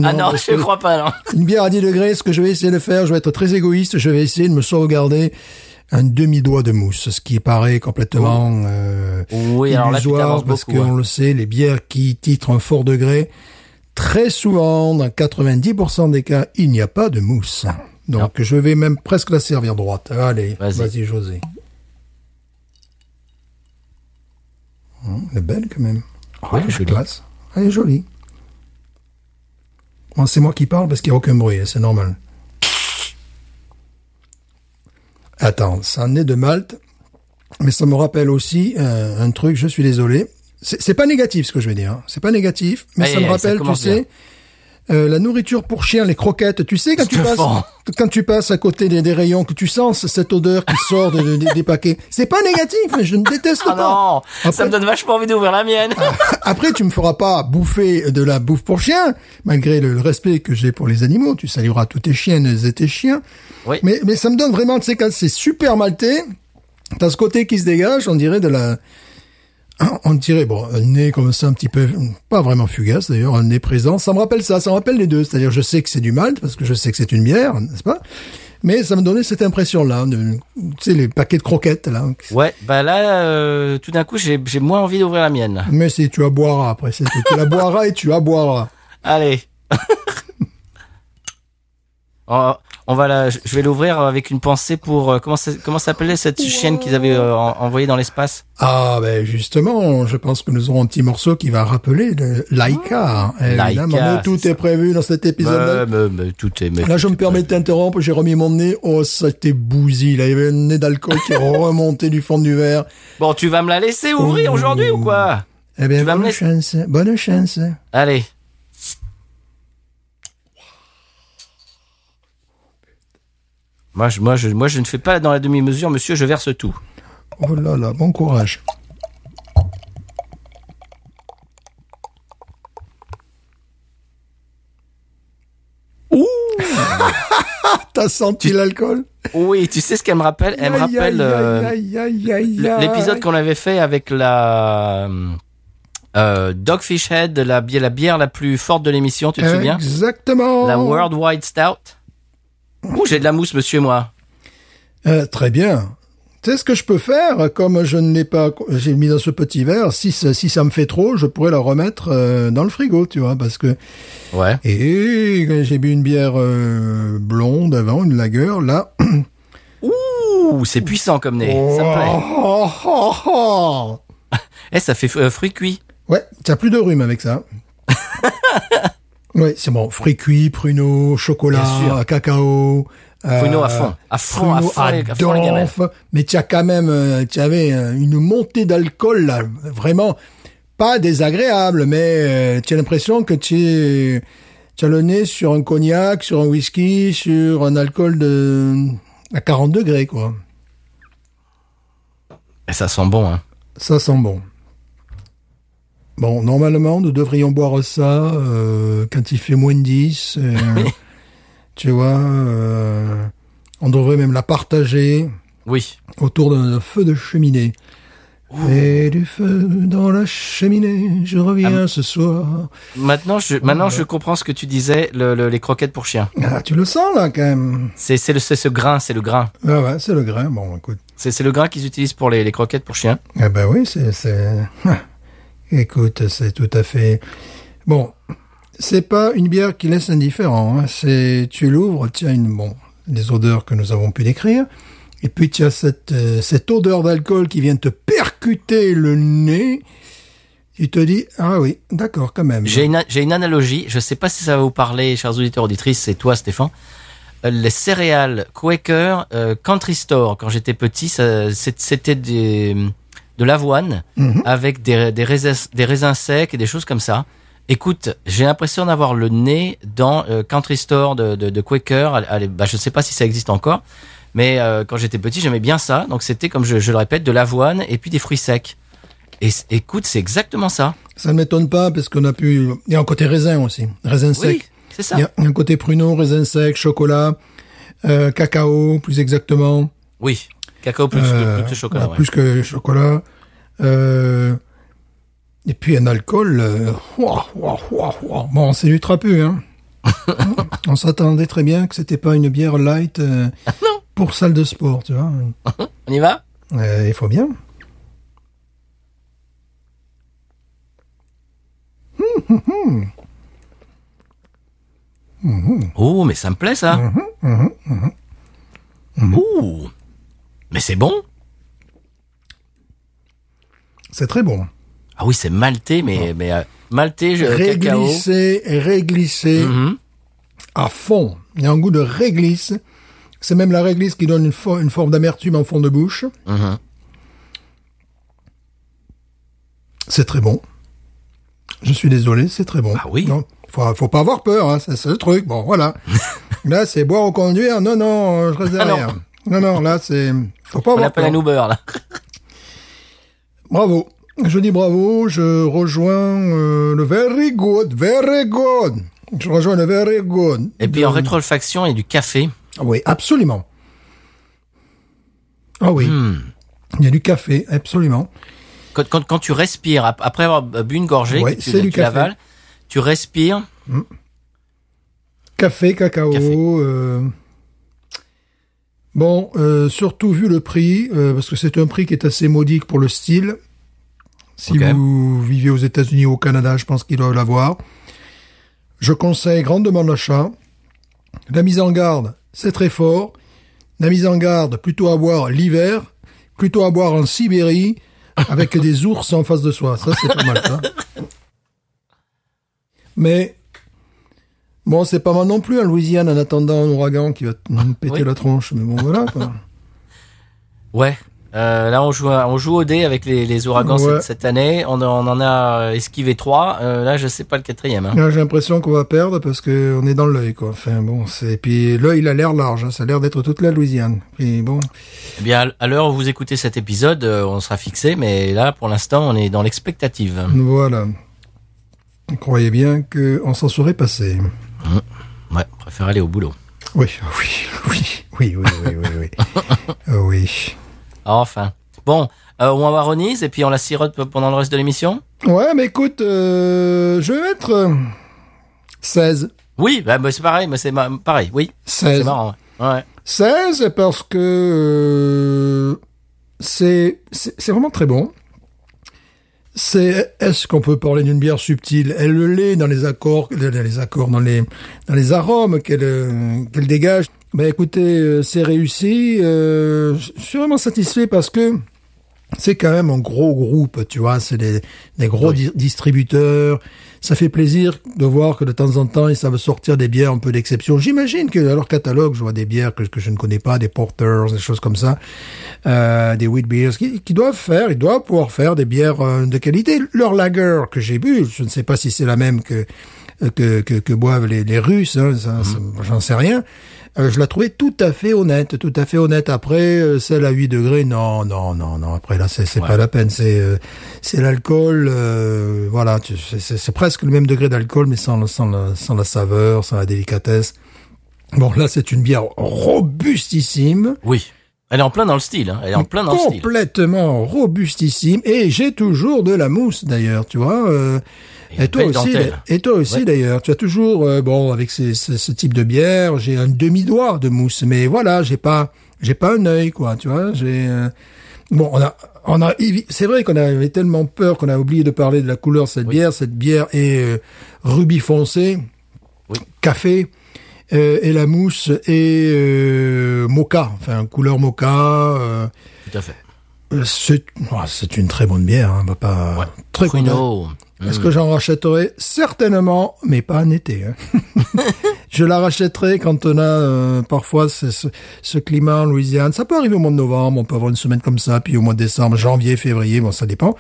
pshhh, Ah non, parce je que crois pas, non. Une bière à 10 degrés, ce que je vais essayer de faire, je vais être très égoïste, je vais essayer de me sauvegarder un demi-doigt de mousse, ce qui paraît complètement euh, Oui, alors là, tu illusoire, t'avances parce beaucoup, qu'on hein. le sait, les bières qui titrent un fort degré, très souvent, dans 90% des cas, il n'y a pas de mousse. Donc, je vais même presque la servir droite. Allez, Vas-y. vas-y, José. Hum, Elle est belle quand même. Oui, jolie. classe. Elle est jolie. Bon, c'est moi qui parle parce qu'il n'y a aucun bruit, hein, c'est normal. Attends, ça en est de Malte, mais ça me rappelle aussi euh, un truc, je suis désolé. C'est pas négatif ce que je vais dire, hein. c'est pas négatif, mais ça me ça rappelle, tu bien. Euh, la nourriture pour chien, les croquettes, tu sais, quand tu, passes, quand tu passes à côté des, des rayons, que tu sens cette odeur qui sort de- de- des paquets. C'est pas négatif, mais je ne déteste Ah pas. non, ça me donne vachement envie d'ouvrir la mienne. après, tu me feras pas bouffer de la bouffe pour chien, malgré le, le respect que j'ai pour les animaux. Tu salueras tous tes chiennes et tes chiens. Oui. Mais, mais ça me donne vraiment, tu sais, quand c'est super maltais, t'as ce côté qui se dégage, on dirait de la... On dirait, bon, un nez comme ça, un petit peu, pas vraiment fugace d'ailleurs, un nez présent. Ça me rappelle ça, ça me rappelle les deux. C'est-à-dire, je sais que c'est du malt, parce que je sais que c'est une bière, n'est-ce pas? Mais ça me donnait cette impression-là, tu sais, les paquets de croquettes, là. Ouais, bah là, euh, tout d'un coup, j'ai moins envie d'ouvrir la mienne. Mais si, tu la boiras après, c'est. Tu la boiras et tu la boiras. Allez. on, on va la, je vais l'ouvrir avec une pensée pour euh, comment ça, comment s'appelait cette chienne qu'ils avaient euh, en- envoyée dans l'espace? Ah, ben justement, je pense que nous aurons un petit morceau qui va rappeler le Laika. Évidemment, Laika, mais tout est prévu dans cet épisode. Mais- mais- mais tout est. mais Là, je me est permets de t'interrompre, j'ai remis mon nez. Oh, ça était bousille. Là, il y avait un nez d'alcool qui remontait du fond du verre. Bon, tu vas me la laisser ouvrir Oh. aujourd'hui ou quoi? Eh bien, Tu vas me bonne laisser- chance. Bonne chance. Allez. Moi je, moi, je, moi, je ne fais pas dans la demi-mesure, monsieur, je verse tout. Oh là là, bon courage. Ouh T'as senti l'alcool? Oui, tu sais ce qu'elle me rappelle? Elle me rappelle euh, l'épisode qu'on avait fait avec la euh, Dogfish Head, la bière, la bière la plus forte de l'émission, tu te souviens? Exactement. La Worldwide Stout. Ouh, j'ai de la mousse, monsieur, moi. Euh, très bien. Tu sais ce que je peux faire Comme je ne l'ai pas, j'ai mis dans ce petit verre. Si ça, si ça me fait trop, je pourrais la remettre euh, dans le frigo, tu vois, parce que Ouais. et quand j'ai bu une bière euh, blonde avant, une lager, là. Ouh, c'est puissant comme nez. Ça me plaît. Oh, oh, oh. Eh, ça fait euh, fruit cuit. Ouais, t'as plus de rhume avec ça. ouais, c'est bon. Fruits cuits, pruneaux, chocolat, cacao. euh, Pruneaux à fond. À fond, à fond, à fond, gamelles. donf. Mais tu as quand même, euh, tu avais euh, une montée d'alcool là, vraiment pas désagréable, mais tu as l'impression que tu tu as le nez sur un cognac, sur un whisky, sur un alcool de à 40 degrés quoi. Et ça sent bon, hein. Ça sent bon. Bon, normalement, nous devrions boire ça euh, quand il fait moins de 10. euh, tu vois, euh, on devrait même la partager Oui. autour d'un feu de cheminée. Et du feu dans la cheminée, je reviens ce soir. Maintenant, je, maintenant, je comprends ce que tu disais, le, le- les croquettes pour chiens. Ah, tu le sens là quand même. C'est, c'est le, c'est ce grain, c'est le grain. Ah ouais, c'est le grain. Bon, écoute. C'est, c'est le grain qu'ils utilisent pour les, les croquettes pour chiens. Ah ben oui, c'est... Écoute, c'est tout à fait... Bon, c'est pas une bière qui laisse indifférent. Hein. C'est Tu l'ouvres, tu as une... Bon, les odeurs que nous avons pu décrire. Et puis tu as cette, euh, cette odeur d'alcool qui vient te percuter le nez. Tu te dis, ah oui, d'accord, quand même. J'ai une, une analogie. Je sais pas si ça va vous parler, chers auditeurs auditrices. C'est toi, Stéphane. Euh, Les céréales Quaker euh, Country Store, quand j'étais petit, c'était des, de l'avoine Mhm. avec des, des, raisins, des raisins secs et des choses comme ça. Écoute, j'ai l'impression d'avoir le nez dans euh, Country Store de, de, de Quaker. Allez, bah, je sais pas si ça existe encore, mais euh, quand j'étais petit, j'aimais bien ça. Donc c'était, comme je, je le répète, de l'avoine et puis des fruits secs. Et écoute, c'est exactement ça. Ça ne m'étonne pas parce qu'on a pu. Il y a un côté raisin aussi, raisin Oui, sec. c'est ça. Il y, a, il y a un côté pruneau, raisin sec, chocolat, euh, cacao, plus exactement. Oui. Cacao plus, Euh, que, plus que chocolat. ouais. Plus que chocolat. Euh, et puis un alcool. Euh, ouah, ouah, ouah, ouah. Bon, c'est du trapu, hein. On s'attendait très bien que c'était pas une bière light euh, pour salle de sport, tu vois. On y va? Euh, il faut bien. Oh, mais ça me plaît ça. Ouh. Mais c'est bon. C'est très bon. Ah oui, c'est maltais, mais, mais euh, maltais, je- cacao. Réglissé, réglissé Mhm. à fond. Il y a un goût de réglisse. C'est même la réglisse qui donne une, fo- une forme d'amertume en fond de bouche. Mhm. C'est très bon. Je suis désolé, c'est très bon. Ah oui. Non, faut, faut pas avoir peur, hein, c'est le truc. Bon, voilà. là, c'est boire ou conduire. Non, non, euh, je reste Ah non. non. là, c'est, faut pas On avoir appelle peur. un Uber là. Bravo. Je dis bravo. Je rejoins euh, le very good, very good. Je rejoins le very good. Et puis en rétrofaction, il y a du café. Ah Oui, absolument. Ah oui. Hmm. Il y a du café, absolument. Quand, quand, quand tu respires, ap- après avoir bu une gorgée, Ouais, tu, c'est du tu l'avales, tu respires. Café, cacao. Café. euh, Bon, euh, surtout vu le prix, euh, parce que c'est un prix qui est assez modique pour le style. Si vous vivez aux États-Unis ou au Canada, je pense qu'ils doivent l'avoir. Je conseille grandement l'achat. La mise en garde, c'est très fort. La mise en garde, plutôt à boire l'hiver, plutôt à boire en Sibérie, avec des ours en face de soi. Ça, c'est pas mal, ça. Mais Bon, c'est pas mal non plus en Louisiane en attendant un ouragan qui va nous péter Oui. la tronche. Mais bon, voilà. Quoi. Ouais. Euh, là, on joue, on joue au dé avec les, les ouragans Ouais. cette, cette année. On, en- on en a esquivé trois. Euh, là, je sais pas le quatrième. hein. J'ai l'impression qu'on va perdre parce que on est dans l'œil, quoi. Enfin, bon, c'est puis l'œil, il a l'air large. hein. Ça a l'air d'être toute la Louisiane. Puis bon, Eh bien, à l'heure où vous écoutez cet épisode, euh, on sera fixé, mais là, pour l'instant, on est dans l'expectative. voilà. Croyez bien que on s'en serait passé. Ouais, préfère aller au boulot. Oui, oui, oui, oui, oui, oui, oui, oui. Euh, oui. Enfin. Bon, euh, on va Ronise et puis on la sirote pendant le reste de l'émission Ouais, mais écoute, euh, je vais mettre euh, 16. Oui, bah, bah, c'est pareil, mais c'est ma- pareil, oui. 16. C'est marrant. Ouais. Ouais. 16 parce que euh, c'est c'est c'est vraiment très bon. C'est est-ce qu'on peut parler d'une bière subtile? Elle le l'est dans les accords, dans les accords, dans les dans les arômes qu'elle euh, qu'elle dégage. Ben écoutez, euh, c'est réussi. euh, je suis vraiment satisfait parce que c'est quand même un gros groupe, tu vois, c'est des, des gros di- distributeurs. Ça fait plaisir de voir que de temps en temps, ils savent sortir des bières un peu d'exception. J'imagine que dans leur catalogue, je vois des bières que, que je ne connais pas, des porters, des choses comme ça, euh, des wheat beers, qui, qui doivent faire, ils doivent pouvoir faire des bières euh, de qualité. Leur lager que j'ai bu, je ne sais pas si c'est la même que que, que, que boivent les, les Russes, hein, ça, j'en sais rien. Euh, je la trouvais tout à fait honnête, tout à fait honnête. Après, euh, celle à 8 degrés, non, non, non, non. Après là, c'est Ouais. pas la peine. C'est euh, c'est l'alcool, euh, voilà. c'est- presque le même degré d'alcool, mais sans, la, sans la saveur, sans la délicatesse. Bon, là, c'est une bière robustissime. Oui. Elle est en plein dans le style. Hein. Elle est en plein dans le style. complètement robustissime. Et j'ai toujours de la mousse, d'ailleurs, tu vois. euh, Et toi aussi, et toi aussi Ouais. d'ailleurs, tu as toujours euh, bon avec ces- ce, ce type de bière, j'ai un demi doigt de mousse, mais voilà, j'ai pas, j'ai pas un œil quoi, tu vois. J'ai euh, bon, on a, on a, c'est vrai qu'on avait tellement peur qu'on a oublié de parler de la couleur de cette Oui. bière. Cette bière est euh, rubis foncé, Oui. café. euh, et la mousse est mocha, enfin couleur mocha. Tout à fait. c'est oh, c'est une très bonne bière, hein, pas Ouais. très. Est-ce que j'en rachèterai Certainement, mais pas en été. hein. je la rachèterai quand on a euh, parfois ce, ce- ce climat en Louisiane. Ça peut arriver au mois de novembre, on peut avoir une semaine comme ça, puis au mois de décembre, janvier, février, bon ça dépend.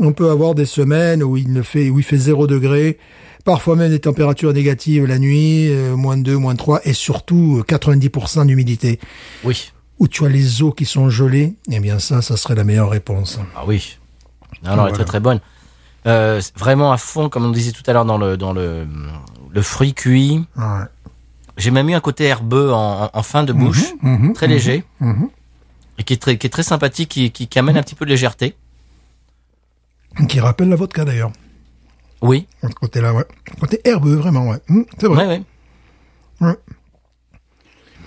On peut avoir des semaines où il ne fait où il fait zéro degré, parfois même des températures négatives la nuit, euh, moins 2, moins 3, et surtout euh, 90% d'humidité. Oui. Où tu as les eaux qui sont gelées, eh bien ça, ça serait la meilleure réponse. Ah oui. Non, non, elle est Voilà. très très bonne. Euh, vraiment à fond, comme on disait tout à l'heure dans le dans le le fruit cuit. Ouais. J'ai même eu un côté herbeux en, en- fin de bouche, Mhm, très mhm, léger, mhm. et qui est très qui est très sympathique, qui, qui, qui amène un petit peu de légèreté. Qui rappelle la vodka d'ailleurs. Oui, De ce côté-là, ouais. Côté herbeux, vraiment, ouais. C'est vrai. ouais, ouais.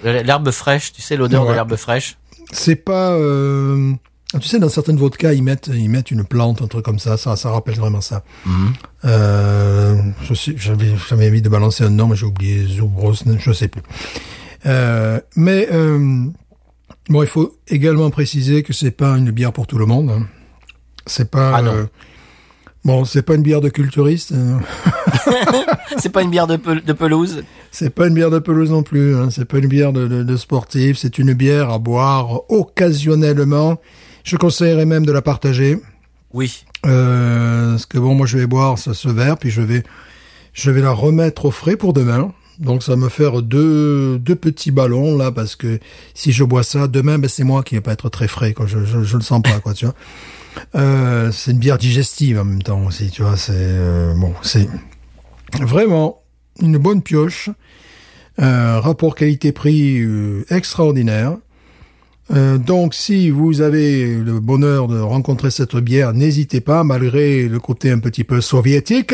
Ouais. L'herbe fraîche, tu sais l'odeur de l'herbe fraîche. C'est pas. euh, Tu sais, dans certaines vodkas, ils mettent, ils mettent une plante, un truc comme ça. Ça, ça rappelle vraiment ça. Mhm. Euh, je sais, j'avais, j'avais envie de balancer un nom, mais j'ai oublié Zubros, je sais plus. Euh, mais euh, bon, il faut également préciser que c'est pas une bière pour tout le monde. hein. C'est pas. Ah non. bon, c'est pas une bière de culturiste. hein. C'est pas une bière de, pel- de pelouse. C'est pas une bière de pelouse non plus. Hein. C'est pas une bière de, de, de sportif. C'est une bière à boire occasionnellement. Je conseillerais même de la partager. Oui. Euh, parce que bon, moi je vais boire ce, ce verre, puis je vais, je vais la remettre au frais pour demain. Donc ça va me faire deux, deux petits ballons là, parce que si je bois ça demain, ben c'est moi qui vais pas être très frais, quoi. Je, je, je le sens pas, quoi, tu vois. Euh, c'est une bière digestive en même temps aussi, tu vois. C'est euh, bon, c'est vraiment une bonne pioche. Euh, rapport qualité-prix extraordinaire. Euh, donc, si vous avez le bonheur de rencontrer cette bière, n'hésitez pas, malgré le côté un petit peu soviétique,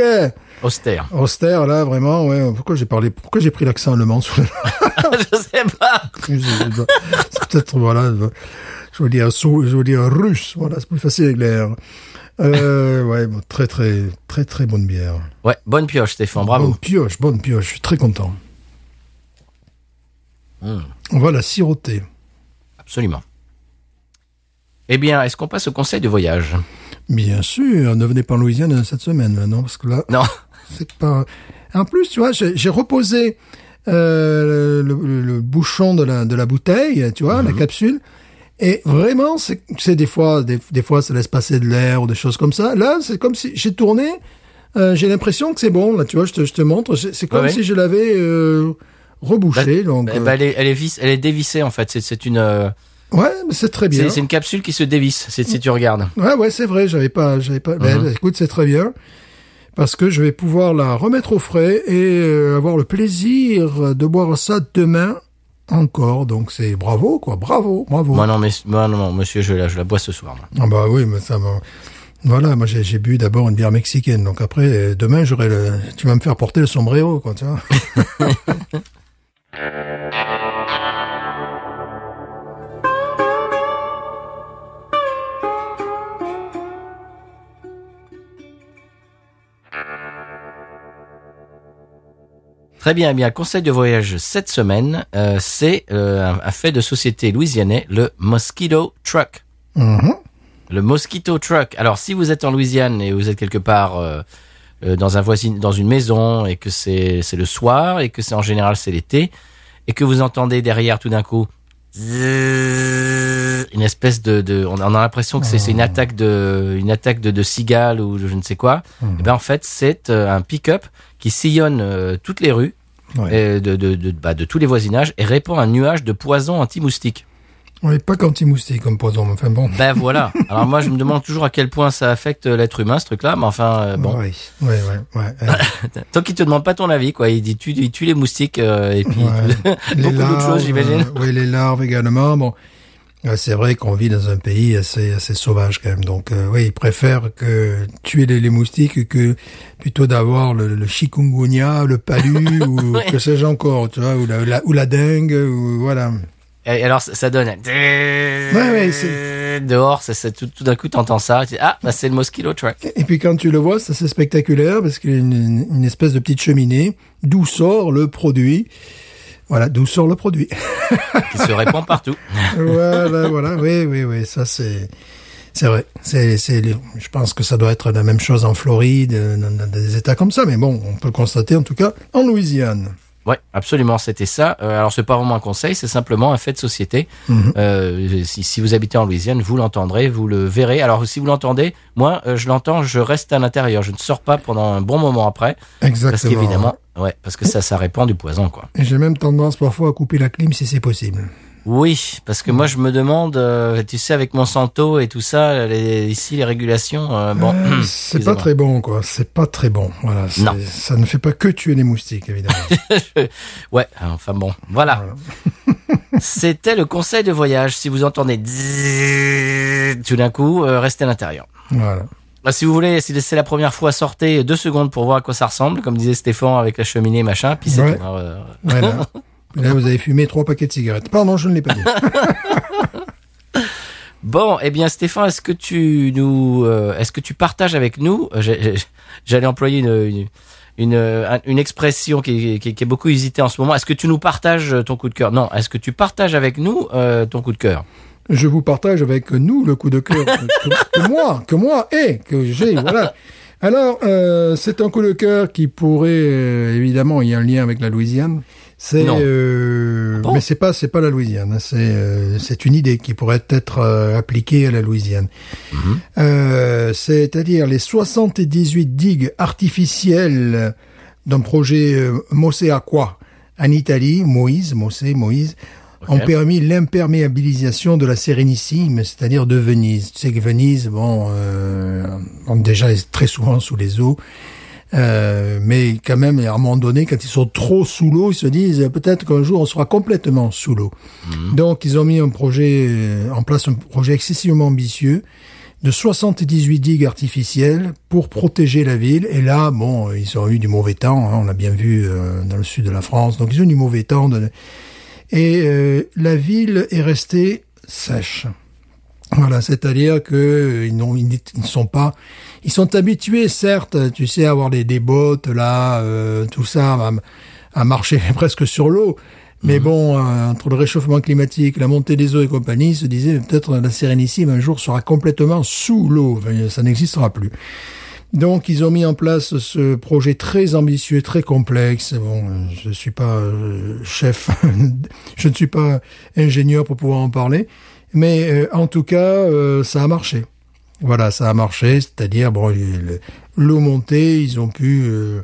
Austère. austère, là, vraiment, ouais. Pourquoi j'ai parlé, pourquoi j'ai pris l'accent allemand sur le... je sais pas. C'est peut-être, voilà, je veux dire, je veux dire russe, voilà, c'est plus facile avec l'air. Euh, ouais, bon, très, très, très, très bonne bière. Ouais, bonne pioche, Stéphane. Bravo. Bonne pioche, bonne pioche, je suis très content. Mm, On va la siroter. Absolument. Eh bien, est-ce qu'on passe au conseil de voyage? Bien sûr, ne venez pas en Louisiane cette semaine, non, parce que là, Non. c'est pas. En plus, tu vois, j'ai reposé euh, le, le- le bouchon de la de la bouteille, tu vois, la capsule, et vraiment, c'est c'est des fois, des, des fois, ça laisse passer de l'air ou des choses comme ça. Là, c'est comme si j'ai tourné. euh, j'ai l'impression que c'est bon, là, tu vois, je te, je te montre. C'est comme ouais. si je l'avais euh, rebouché. donc, ben, elle, est, elle, est vis- elle est dévissée en fait. C'est- une, euh, euh, ouais, mais c'est très bien. c'est une capsule qui se dévisse. Si tu regardes. Ouais, ouais, c'est vrai, j'avais pas, j'avais pas. Ben, Mhm. écoute, c'est très bien parce que je vais pouvoir la remettre au frais et euh, avoir le plaisir de boire ça demain encore. Donc c'est bravo, quoi, bravo, bravo. Moi non, mais moi non, monsieur, je la, je la bois ce soir. moi. Ah bah oui, mais ça va. Voilà, moi j'ai bu d'abord une bière mexicaine, donc après euh, demain j'aurai le. Tu vas me faire porter le sombrero, quoi, tu vois. Très bien, eh bien, conseil de voyage cette semaine, euh, c'est euh, un, un fait de société louisianais, le Mosquito Truck. Mhm. Le Mosquito Truck. Alors, si vous êtes en Louisiane et vous êtes quelque part euh, dans un voisin, dans une maison et que c'est c'est le soir et que c'est en général c'est l'été et que vous entendez derrière tout d'un coup une espèce de, de on a on a l'impression que c'est c'est une attaque de une attaque de, de cigale ou je ne sais quoi. Et ben en fait c'est euh, un pick-up qui sillonne euh, toutes les rues Ouais. euh, de de de, bah, de tous les voisinages et répand un nuage de poison anti-moustique. On n'est pas qu'anti-moustique comme poison, mais enfin bon. Ben voilà. Alors moi, je me demande toujours à quel point ça affecte l'être humain, ce truc-là. Mais enfin, euh, bon. Ouais, ouais, ouais. ouais. Euh, Tant qu'il te demande pas ton avis, quoi. Il dit, tu, il tue les moustiques euh, et puis Ouais. beaucoup d'autres choses, j'imagine. euh, oui, les larves également. Bon, euh, c'est vrai qu'on vit dans un pays assez, assez sauvage quand même. Donc, euh, oui, ils préfèrent que tuer les, les moustiques que plutôt d'avoir le, le chikungunya, le palu ou que sais-je encore, tu vois, ou la, la- ou la dengue, ou voilà. Et alors, ça, ça donne. ouais, c'est- Dehors, ça, ça- tout, tout d'un coup, t'entends ça. Tu dis, ah, bah, c'est le mosquito truck. Et puis quand tu le vois, c'est assez spectaculaire parce qu'il y a une, espèce de petite cheminée d'où sort le produit? Voilà, d'où sort le produit? qui se répand partout. voilà, voilà, oui, oui, oui, ça c'est, c'est vrai. C'est, c'est, je pense que ça doit être la même chose en Floride, dans, dans des États comme ça, mais bon, on peut le constater en tout cas en Louisiane. Ouais, absolument, c'était ça. Euh, alors, c'est pas vraiment un conseil, c'est simplement un fait de société. Mhm. Euh, si, si vous habitez en Louisiane, vous l'entendrez, vous le verrez. Alors, si vous l'entendez, moi, euh, je l'entends, je reste à l'intérieur. Je ne sors pas pendant un bon moment après. Exactement. Parce qu'évidemment, ouais, parce que ça, ça répand du poison, quoi. Et j'ai même tendance parfois à couper la clim si c'est possible. Oui, parce que moi je me demande, euh, tu sais, avec Monsanto et tout ça, les- ici les régulations, euh, bon, Euh, c'est pas très bon, quoi. C'est pas très bon. Voilà. Non. Ça ne fait pas que tuer les moustiques, évidemment. Ouais, enfin bon, voilà. C'était le conseil de voyage. Si vous entendez tout d'un coup, euh, restez à l'intérieur. voilà. Bah, si vous voulez, si c'est la première fois, sortez deux secondes pour voir à quoi ça ressemble, comme disait Stéphane avec la cheminée, machin, puis c'est Ouais. euh, Voilà. Là, vous avez fumé trois paquets de cigarettes. Pardon, je ne l'ai pas dit. Bon, eh bien Stéphane, est-ce que tu nous, euh, est-ce que tu partages avec nous euh, J'allais employer une, une, une, une expression qui, est- qui, est- qui est beaucoup hésitée en ce moment. Est-ce que tu nous partages ton coup de cœur? Non. Est-ce que tu partages avec nous euh, ton coup de cœur? Je vous partage avec nous le coup de cœur que, que moi, que moi et que j'ai. Voilà. Alors, euh, c'est un coup de cœur qui pourrait évidemment, il y a un lien avec la Louisiane. C'est, euh, bon mais c'est pas, c'est pas la Louisiane. hein. C'est, euh, c'est une idée qui pourrait être euh, appliquée à la Louisiane. Euh, c'est-à-dire les 78 digues artificielles d'un projet euh, Mosse Aqua en Italie, Moïse, Mosse, Moïse, ont permis l'imperméabilisation de la Sérénissime, c'est-à-dire de Venise. Tu sais que Venise, bon, euh, bon, déjà est très souvent sous les eaux, euh, mais quand même, à un moment donné, quand ils sont trop sous l'eau, ils se disent peut-être qu'un jour on sera complètement sous l'eau. Donc, ils ont mis un projet euh, en place, un projet excessivement ambitieux de 78 digues artificielles pour protéger la ville. Et là, bon, ils ont eu du mauvais temps. hein, on l'a bien vu euh, dans le sud de la France. Donc, ils ont eu du mauvais temps. De... Et euh, la ville est restée sèche. Voilà, c'est-à-dire que euh, ils ne sont pas, ils sont habitués, certes, tu sais, à avoir des, des bottes là, euh, tout ça, à, à marcher presque sur l'eau. Mais bon, euh, entre le réchauffement climatique, la montée des eaux et compagnie, ils se disaient peut-être la Sérénissime un jour sera complètement sous l'eau. Enfin, ça n'existera plus. Donc, ils ont mis en place ce projet très ambitieux, très complexe. Bon, je suis pas euh, chef, je ne suis pas ingénieur pour pouvoir en parler, mais euh, en tout cas, euh, ça a marché. Voilà, ça a marché, c'est-à-dire bon, le- l'eau montée, ils ont pu euh,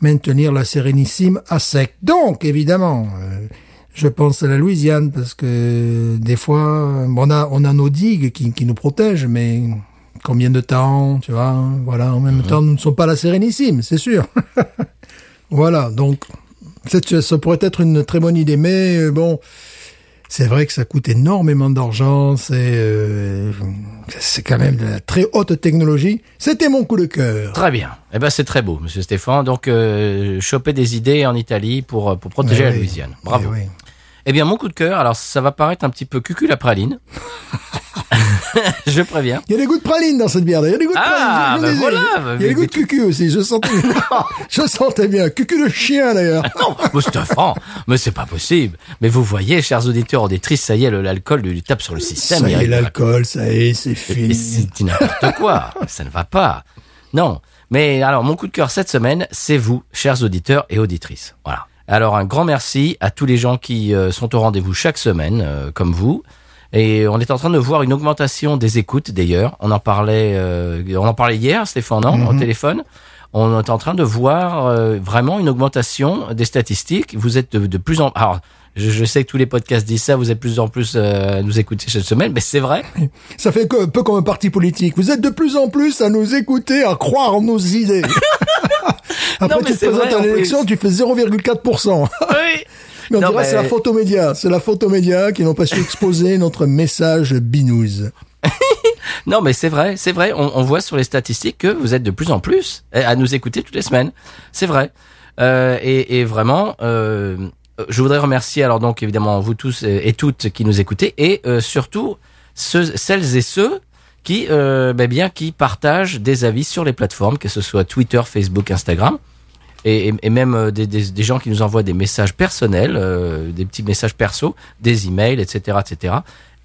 maintenir la Sérénissime à sec. Donc, évidemment, euh, je pense à la Louisiane parce que des fois, bon, on a on a nos digues qui, qui nous protègent, mais combien de temps, tu vois Voilà, en même temps, nous ne sommes pas la Sérénissime, c'est sûr. voilà, donc ça pourrait être une très bonne idée, mais euh, bon, c'est vrai que ça coûte énormément d'argent, c'est euh, c'est quand même de la très haute technologie. C'était mon coup de cœur. Très bien. Eh ben c'est très beau, Monsieur Stéphane. Donc euh, choper des idées en Italie pour euh, pour protéger Eh la oui. Louisiane. Bravo. Eh oui. Eh bien mon coup de cœur. Alors ça va paraître un petit peu cucul à praline. Je préviens. Il y a des goûts de praline dans cette bière. Il y a des goûts de Ah, praline. voilà. Il y a des goûts de cucu aussi. Je sentais, je sentais bien. Cucu de chien d'ailleurs. Non, mais Stéphane, mais c'est pas possible. Mais vous voyez, chers auditeurs auditrices, ça y est, l'alcool lui tape sur le système. Ça y est, l'alcool, ça y est, c'est fini. C'est n'importe quoi. ça ne va pas. Non. Mais alors, mon coup de cœur cette semaine, c'est vous, chers auditeurs et auditrices. Voilà. Alors, un grand merci à tous les gens qui euh, sont au rendez-vous chaque semaine, euh, comme vous. Et on est en train de voir une augmentation des écoutes, d'ailleurs. On en parlait, euh, on en parlait hier, Stéphane, non, au téléphone. On est en train de voir euh, vraiment une augmentation des statistiques. Vous êtes de, de plus en... Alors, je, je sais que tous les podcasts disent ça, vous êtes de plus en plus euh, à nous écouter cette semaine, mais c'est vrai. Ça fait un peu comme un parti politique. Vous êtes de plus en plus à nous écouter, à croire en nos idées. Après, Non, mais tu te présentes vrai, à l'élection, tu fais 0,4%. Oui. Mais on Non, dirait c'est la photo média. C'est la photo média qui n'ont pas su exposer notre message binouze. Non, mais c'est vrai, c'est vrai. On, on voit sur les statistiques que vous êtes de plus en plus à nous écouter toutes les semaines. C'est vrai. Euh, et, et vraiment, euh, je voudrais remercier alors donc évidemment vous tous et, et toutes qui nous écoutez et euh, surtout ceux, celles et ceux qui, euh, ben bien, qui partagent des avis sur les plateformes, que ce soit Twitter, Facebook, Instagram. Et, même euh, des, gens qui nous envoient des messages personnels, euh, des petits messages perso, des emails, etc., etc.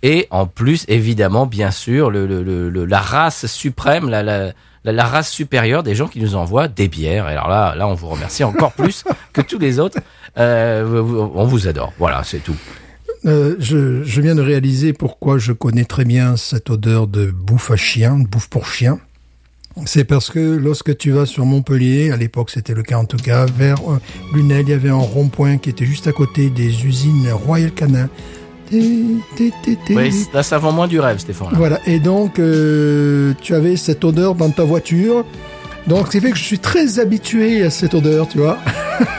Et en plus, évidemment, bien sûr, la race suprême, la, race supérieure des gens qui nous envoient des bières. Alors là, là, on vous remercie encore plus que tous les autres. Euh, on vous adore. Voilà, c'est tout. Je, je viens de réaliser pourquoi je connais très bien cette odeur de bouffe à chien, de bouffe pour chien. C'est parce que lorsque tu vas sur Montpellier, à l'époque c'était le cas en tout cas, vers euh, Lunel, il y avait un rond-point qui était juste à côté des usines Royal Canin. Oui, là, ça vend moins du rêve, Stéphane. là. Voilà, et donc euh, tu avais cette odeur dans ta voiture. Donc, ce qui fait que je suis très habitué à cette odeur, tu vois.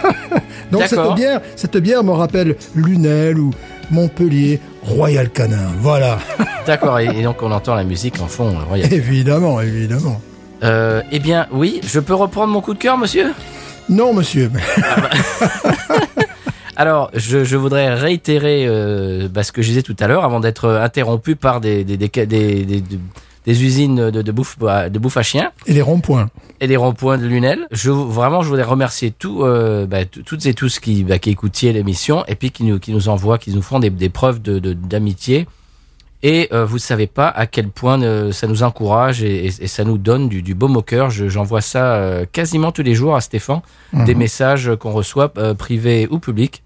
donc, cette bière, cette bière me rappelle Lunel ou Montpellier, Royal Canin. Voilà. D'accord, et, et donc on entend la musique en fond. euh, royal. évidemment, évidemment. Euh, eh bien, oui, je peux reprendre mon coup de cœur, monsieur? Non, monsieur. Alors, je, je voudrais réitérer euh, bah, ce que je disais tout à l'heure, avant d'être interrompu par des, des, des, des, des- des- des usines de, de, bouffe, de bouffe à chien Et les ronds-points. et des ronds-points de Lunel. Je, vraiment, je voudrais remercier tout, euh, bah, toutes et tous qui, bah, qui écoutiez l'émission et puis qui nous, qui nous envoient, qui nous font des, preuves de, de- d'amitié. Et euh, vous savez pas à quel point euh, ça nous encourage et, et- et ça nous donne du, du baume au cœur. Je- J'envoie ça euh, quasiment tous les jours à Stéphane, des messages qu'on reçoit euh, privés ou publics,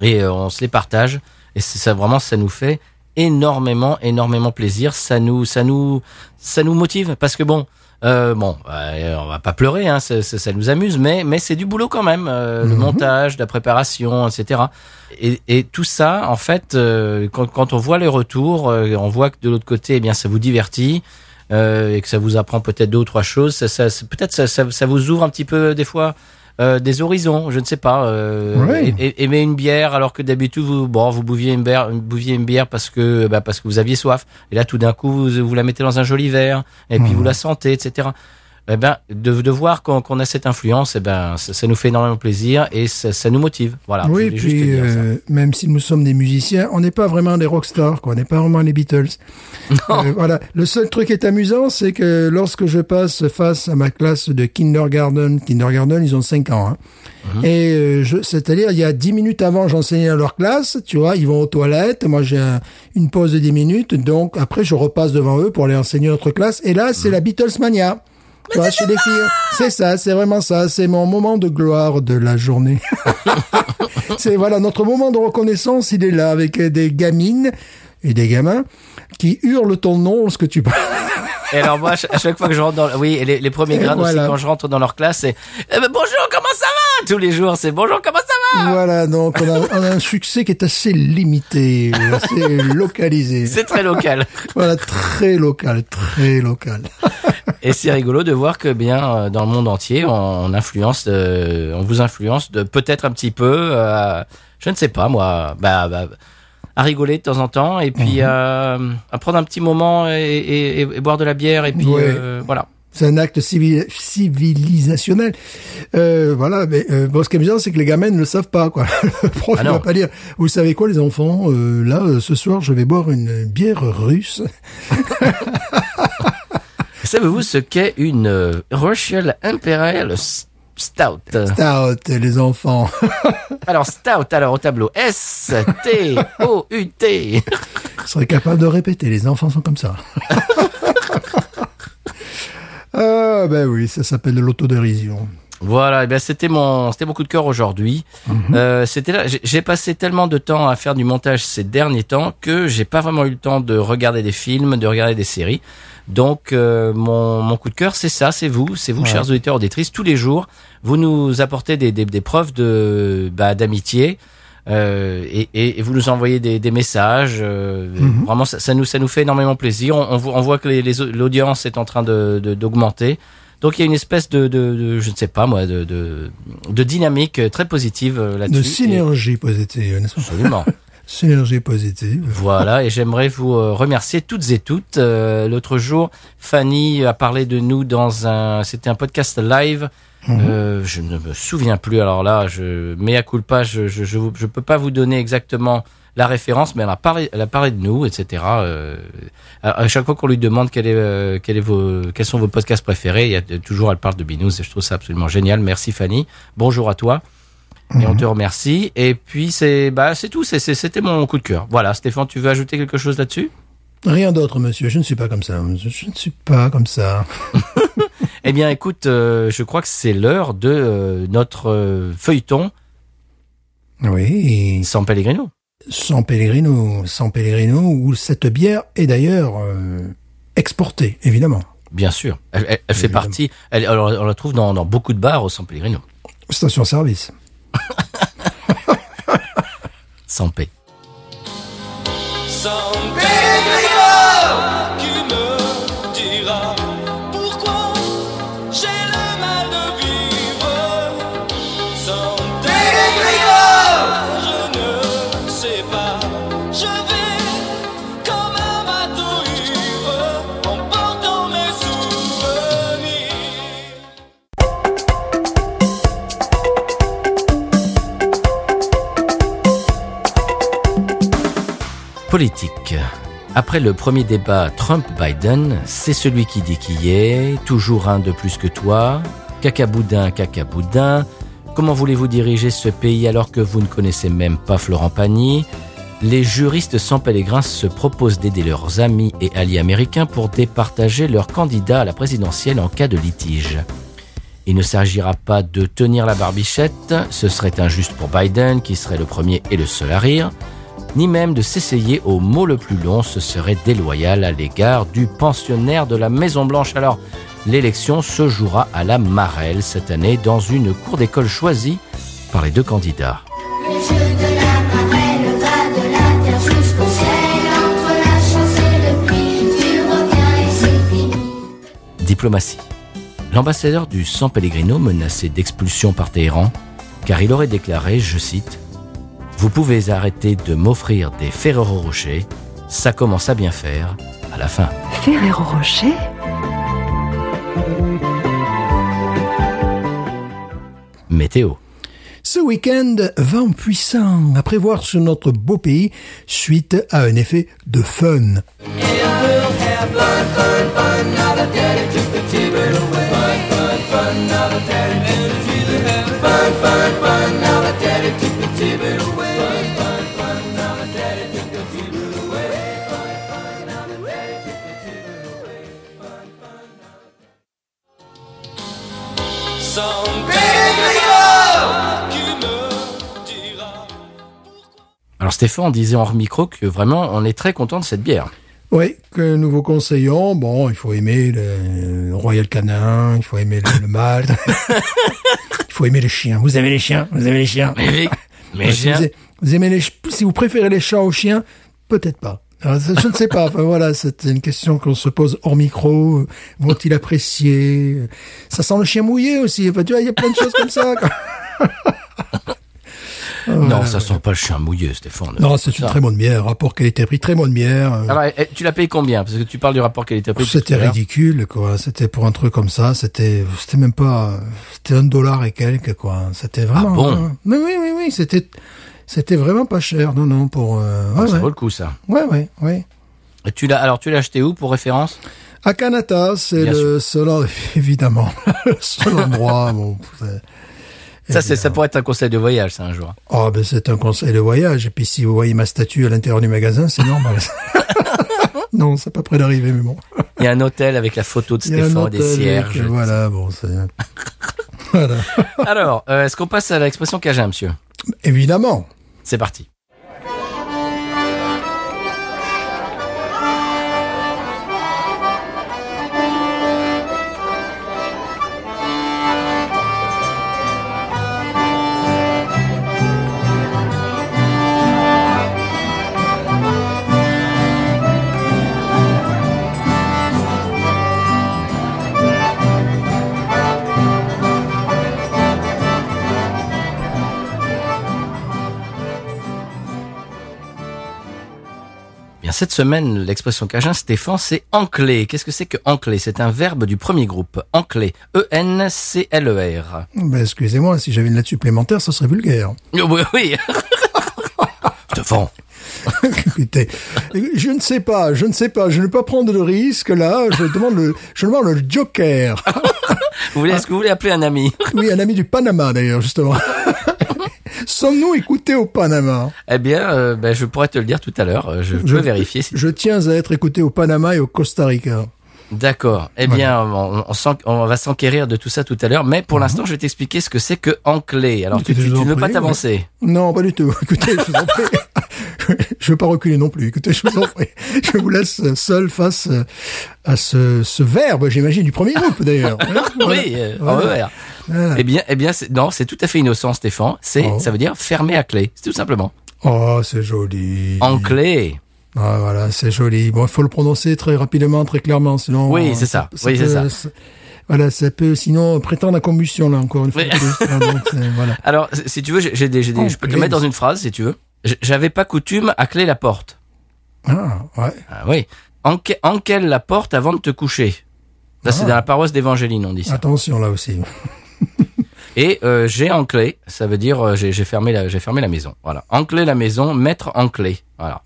et euh, on se les partage. Et c'est ça vraiment, ça nous fait énormément, énormément plaisir. Ça nous, ça nous, ça nous motive parce que bon. Euh, bon, on va pas pleurer, hein, ça, ça- ça nous amuse, mais mais c'est du boulot quand même, euh, le montage, la préparation, etc. Et, et tout ça, en fait, euh, quand, quand on voit les retours, euh, on voit que de l'autre côté, eh bien, ça vous divertit euh, et que ça vous apprend peut-être deux ou trois choses. Ça, ça, ça- peut-être ça, ça vous ouvre un petit peu des fois euh, des horizons, je ne sais pas. Euh, aimer une bière alors que d'habitude vous bon vous bouviez une bière, vous bouviez une bière parce que bah, parce que vous aviez soif. Et là tout d'un coup vous, vous la mettez dans un joli verre et puis vous la sentez, etc. Eh ben de, de voir qu'on qu'on a cette influence, eh ben ça, ça nous fait énormément plaisir et ça, ça nous motive. Voilà. oui, juste puis euh, même si nous sommes des musiciens, on n'est pas vraiment des rockstars, quoi. On n'est pas vraiment les Beatles. Euh, voilà. Le seul truc qui est amusant, c'est que lorsque je passe face à ma classe de kindergarten, kindergarten, ils ont 5 ans, hein. Mhm. Et euh, je, c'est-à-dire, il y a 10 minutes avant, j'enseignais à leur classe, tu vois, ils vont aux toilettes, moi j'ai un- une pause de 10 minutes, donc après je repasse devant eux pour aller enseigner notre classe, et là Mhm. c'est la Beatles mania. Tu vois, chez les filles. C'est ça, c'est vraiment ça, c'est mon moment de gloire de la journée. c'est voilà, notre moment de reconnaissance, il est là avec des gamines et des gamins qui hurlent ton nom lorsque tu parles. Et alors moi, à chaque- fois que je rentre dans, oui, et les, les premiers grades voilà. aussi quand je rentre dans leur classe, c'est eh ben, bonjour, comment ça va? Tous les jours, c'est bonjour, comment ça va? Voilà, donc on a, on a un succès qui est assez limité, assez localisé. C'est très local. Voilà, très local, très local. Et c'est rigolo de voir que bien euh, dans le monde entier, on, influence, on vous influence de peut-être un petit peu, euh, je ne sais pas moi, bah, bah, à rigoler de temps en temps et puis euh, à prendre un petit moment et, et- et- et boire de la bière et puis Ouais. euh, voilà. C'est un acte civil- civilisationnel. Euh, voilà, mais euh, bon, ce qui est amusant, c'est que les gamins ne le savent pas, quoi. Le prof Ah ne non. va pas dire, vous savez quoi, les enfants, euh, là, ce soir, je vais boire une bière russe. Savez-vous ce qu'est une euh, Russian Imperial Stout? Stout, les enfants. Alors Stout, alors au tableau S T O U T. Je serais capable de répéter, les enfants sont comme ça. ah, ben oui, ça s'appelle de l'autodérision. Voilà, et bien c'était mon c'était mon coup de cœur aujourd'hui. Euh, c'était là, j'ai- passé tellement de temps à faire du montage ces derniers temps que j'ai pas vraiment eu le temps de regarder des films, de regarder des séries. Donc euh, mon mon coup de cœur c'est ça, c'est vous, c'est vous Ouais. chers auditeurs auditrices tous les jours, vous nous apportez des des, des preuves de bah, d'amitié. Euh, et, et, et vous nous envoyez des, des messages. euh, Vraiment, ça, ça nous ça nous fait énormément plaisir. On, on, voit- on voit que les- les- l'audience est en train de de- d'augmenter. Donc il y a une espèce de, de, de- je ne sais pas moi, de, de, de dynamique très positive euh, là-dessus. De Et- synergie positive, n'est-ce pas Absolument. Synergie positive. voilà, et j'aimerais vous euh, remercier toutes et toutes. Euh, L'autre jour, Fanny a parlé de nous dans un, c'était un podcast live. Euh, je ne me souviens plus. Alors là, je mea culpa, je je je, je peux pas vous donner exactement la référence, mais elle a parlé, elle a parlé de nous, etc. Euh, à à chaque fois qu'on lui demande quel est, euh, quel est vos, quels sont vos podcasts préférés, il y a toujours elle parle de Binous et je trouve ça absolument génial. Merci Fanny. Bonjour à toi. Et on te remercie. Et puis c'est bah c'est tout. C'était mon coup de cœur. Voilà, Stéphane, tu veux ajouter quelque chose là-dessus? Rien d'autre, monsieur. Je ne suis pas comme ça. Je, je ne suis pas comme ça. Eh bien, écoute, euh, je crois que c'est l'heure de euh, notre euh, feuilleton Oui. sans Pellegrino. San Pellegrino, San Pellegrino, où cette bière est d'ailleurs euh, exportée, évidemment. Bien sûr, elle, elle- elle fait partie. Elle, alors, on la trouve dans, dans beaucoup de bars au San Pellegrino. Station-service. Sans paix. San Pellegrino Politique. Après le premier débat Trump-Biden, c'est celui qui dit qui est, toujours un de plus que toi, cacaboudin, cacaboudin. Comment voulez-vous diriger ce pays alors que vous ne connaissez même pas Florent Pagny? Les juristes sans pèlerins se proposent d'aider leurs amis et alliés américains pour départager leur candidat à la présidentielle en cas de litige. Il ne s'agira pas de tenir la barbichette, ce serait injuste pour Biden qui serait le premier et le seul à rire ni même de s'essayer au mot le plus long, ce serait déloyal à l'égard du pensionnaire de la Maison Blanche. Alors, l'élection se jouera à la Marelle cette année dans une cour d'école choisie par les deux candidats. Diplomatie. L'ambassadeur du San Pellegrino menacé d'expulsion par Téhéran, car il aurait déclaré, je cite, Vous pouvez arrêter de m'offrir des Ferrero Rocher, ça commence à bien faire, à la fin. Ferrero Rocher? Météo. Ce week-end, vent puissant à prévoir sur notre beau pays suite à un effet de fun. Alors Stéphane disait hors micro que vraiment on est très content de cette bière. Oui, que nous vous conseillons. Bon, il faut aimer le, Royal Canin, il faut aimer le, le il faut aimer les chiens. Vous aimez les chiens Vous aimez les chiens Mais, mais si, vous, aimez les, si vous préférez les chats aux chiens, peut-être pas. Alors, ça, je ne sais pas. Enfin, voilà, c'est une question qu'on se pose hors micro. Vont-ils apprécier? Ça sent le chien mouillé aussi. Enfin, tu vois, il y a plein de choses comme ça. quoi. non, ça sent pas le chien mouilleux, Stéphane. Non, c'est une Ça. très bonne bière. Rapport qualité-prix, très bonne bière. Euh, Alors, eh, tu l'as payé combien? Parce que tu parles du rapport qualité-prix. C'était ridicule, quoi. C'était pour un truc comme ça. C'était, c'était même pas, c'était un dollar et quelques, quoi. C'était vraiment. Ah bon euh, mais oui, oui, oui. C'était, c'était vraiment pas cher. Non, non, pour. Euh, Ah, ouais, ça ouais. vaut le coup, ça. ouais, ouais, ouais. Et tu l'as, alors, tu l'as acheté où pour référence? À Kanata, c'est le seul, évidemment, le seul endroit. Bon, Ça, c'est, ça pourrait être un conseil de voyage, ça, un jour. Oh, ben c'est un conseil de voyage. Et puis si vous voyez ma statue à l'intérieur du magasin, c'est normal. non, c'est pas près d'arriver, mais bon. Il y a un hôtel avec la photo de Stéphane, des cierges. avec- Voilà, bon, c'est. voilà. Alors, euh, est-ce qu'on passe à l'expression Cajun, monsieur? Évidemment. C'est parti. Bien, cette semaine, l'expression Cajun, Stéphane, c'est enclé. Qu'est-ce que c'est que enclé? C'est un verbe du premier groupe. Enclé. E E-N-C-L-E-R. Ben, excusez-moi, si j'avais une lettre supplémentaire, ça serait vulgaire. Oui, oui. Stéphane. Écoutez, je ne sais pas, je ne sais pas, je ne vais pas prendre de risque là. Je demande le, je demande le Joker. Vous voulez, est-ce que vous voulez appeler un ami? Oui, un ami du Panama d'ailleurs justement. Sommes-nous écoutés au Panama Eh bien, euh, ben, je pourrais te le dire tout à l'heure. Euh, Je, peux vérifier. si- Je tiens à être écouté au Panama et au Costa Rica. D'accord. Eh bien, on, on, s'en- on va s'enquérir de tout ça tout à l'heure. Mais pour l'instant, je vais t'expliquer ce que c'est que enclé. Alors, tu, Écoutez, tu, je tu vous ne veux pas t'avancer? Non, pas du tout. Écoutez, je vous en prie. Je veux pas reculer non plus. Écoutez, je vous en prie. Je vous laisse seul face euh, à ce, ce verbe, j'imagine, du premier groupe d'ailleurs. Voilà. Oui, euh, Voilà. en Voilà. Eh bien, eh bien, non, c'est tout à fait innocent, Stéphane. C'est, Oh. ça veut dire fermé à clé. C'est tout simplement. Oh, c'est joli. Enclé. Ah, voilà, c'est joli. Bon, il faut le prononcer très rapidement, très clairement, sinon. Oui, euh, c'est ça. Oui, c'est ça. Voilà, ça peut sinon prétendre à combustion, là, encore une fois. Oui. Ah, donc, c'est- voilà. Alors, si- tu veux, j'ai des, je peux te le mettre dans une phrase, si tu veux. J'avais pas coutume à clé la porte. Ah, ouais. Ah oui. Enque- Enquelle la porte avant de te coucher? Ça, c'est Ah. dans la paroisse d'Évangéline, on dit ça. Attention, là aussi. Et euh, j'ai enclé, ça veut dire euh, j'ai fermé la j'ai fermé la maison. Voilà. Encler la maison, mettre en clé. Voilà.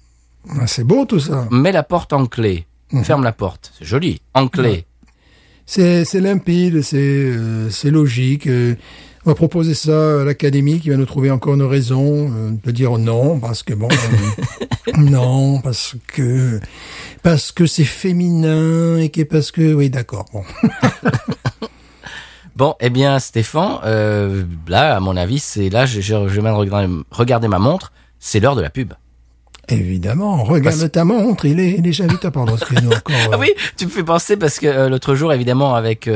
Ah, c'est beau, tout ça. Mets la porte en clé. Mhm. Ferme la porte. C'est joli. En clé. C'est, c'est limpide, c'est, euh, logique. euh, on va proposer ça à l'académie qui va nous trouver encore une raison euh, de dire non parce que bon, non parce que parce que c'est féminin et que parce que oui d'accord bon. Bon, eh bien, Stéphane, euh, là, à mon avis, c'est là, je, je, je viens de regarder, ma montre. C'est l'heure de la pub. Évidemment, regarde Parce- ta montre, il est déjà vite à pardon, excuse-nous encore. Ah euh, oui, tu me fais penser parce que euh, l'autre jour, évidemment, avec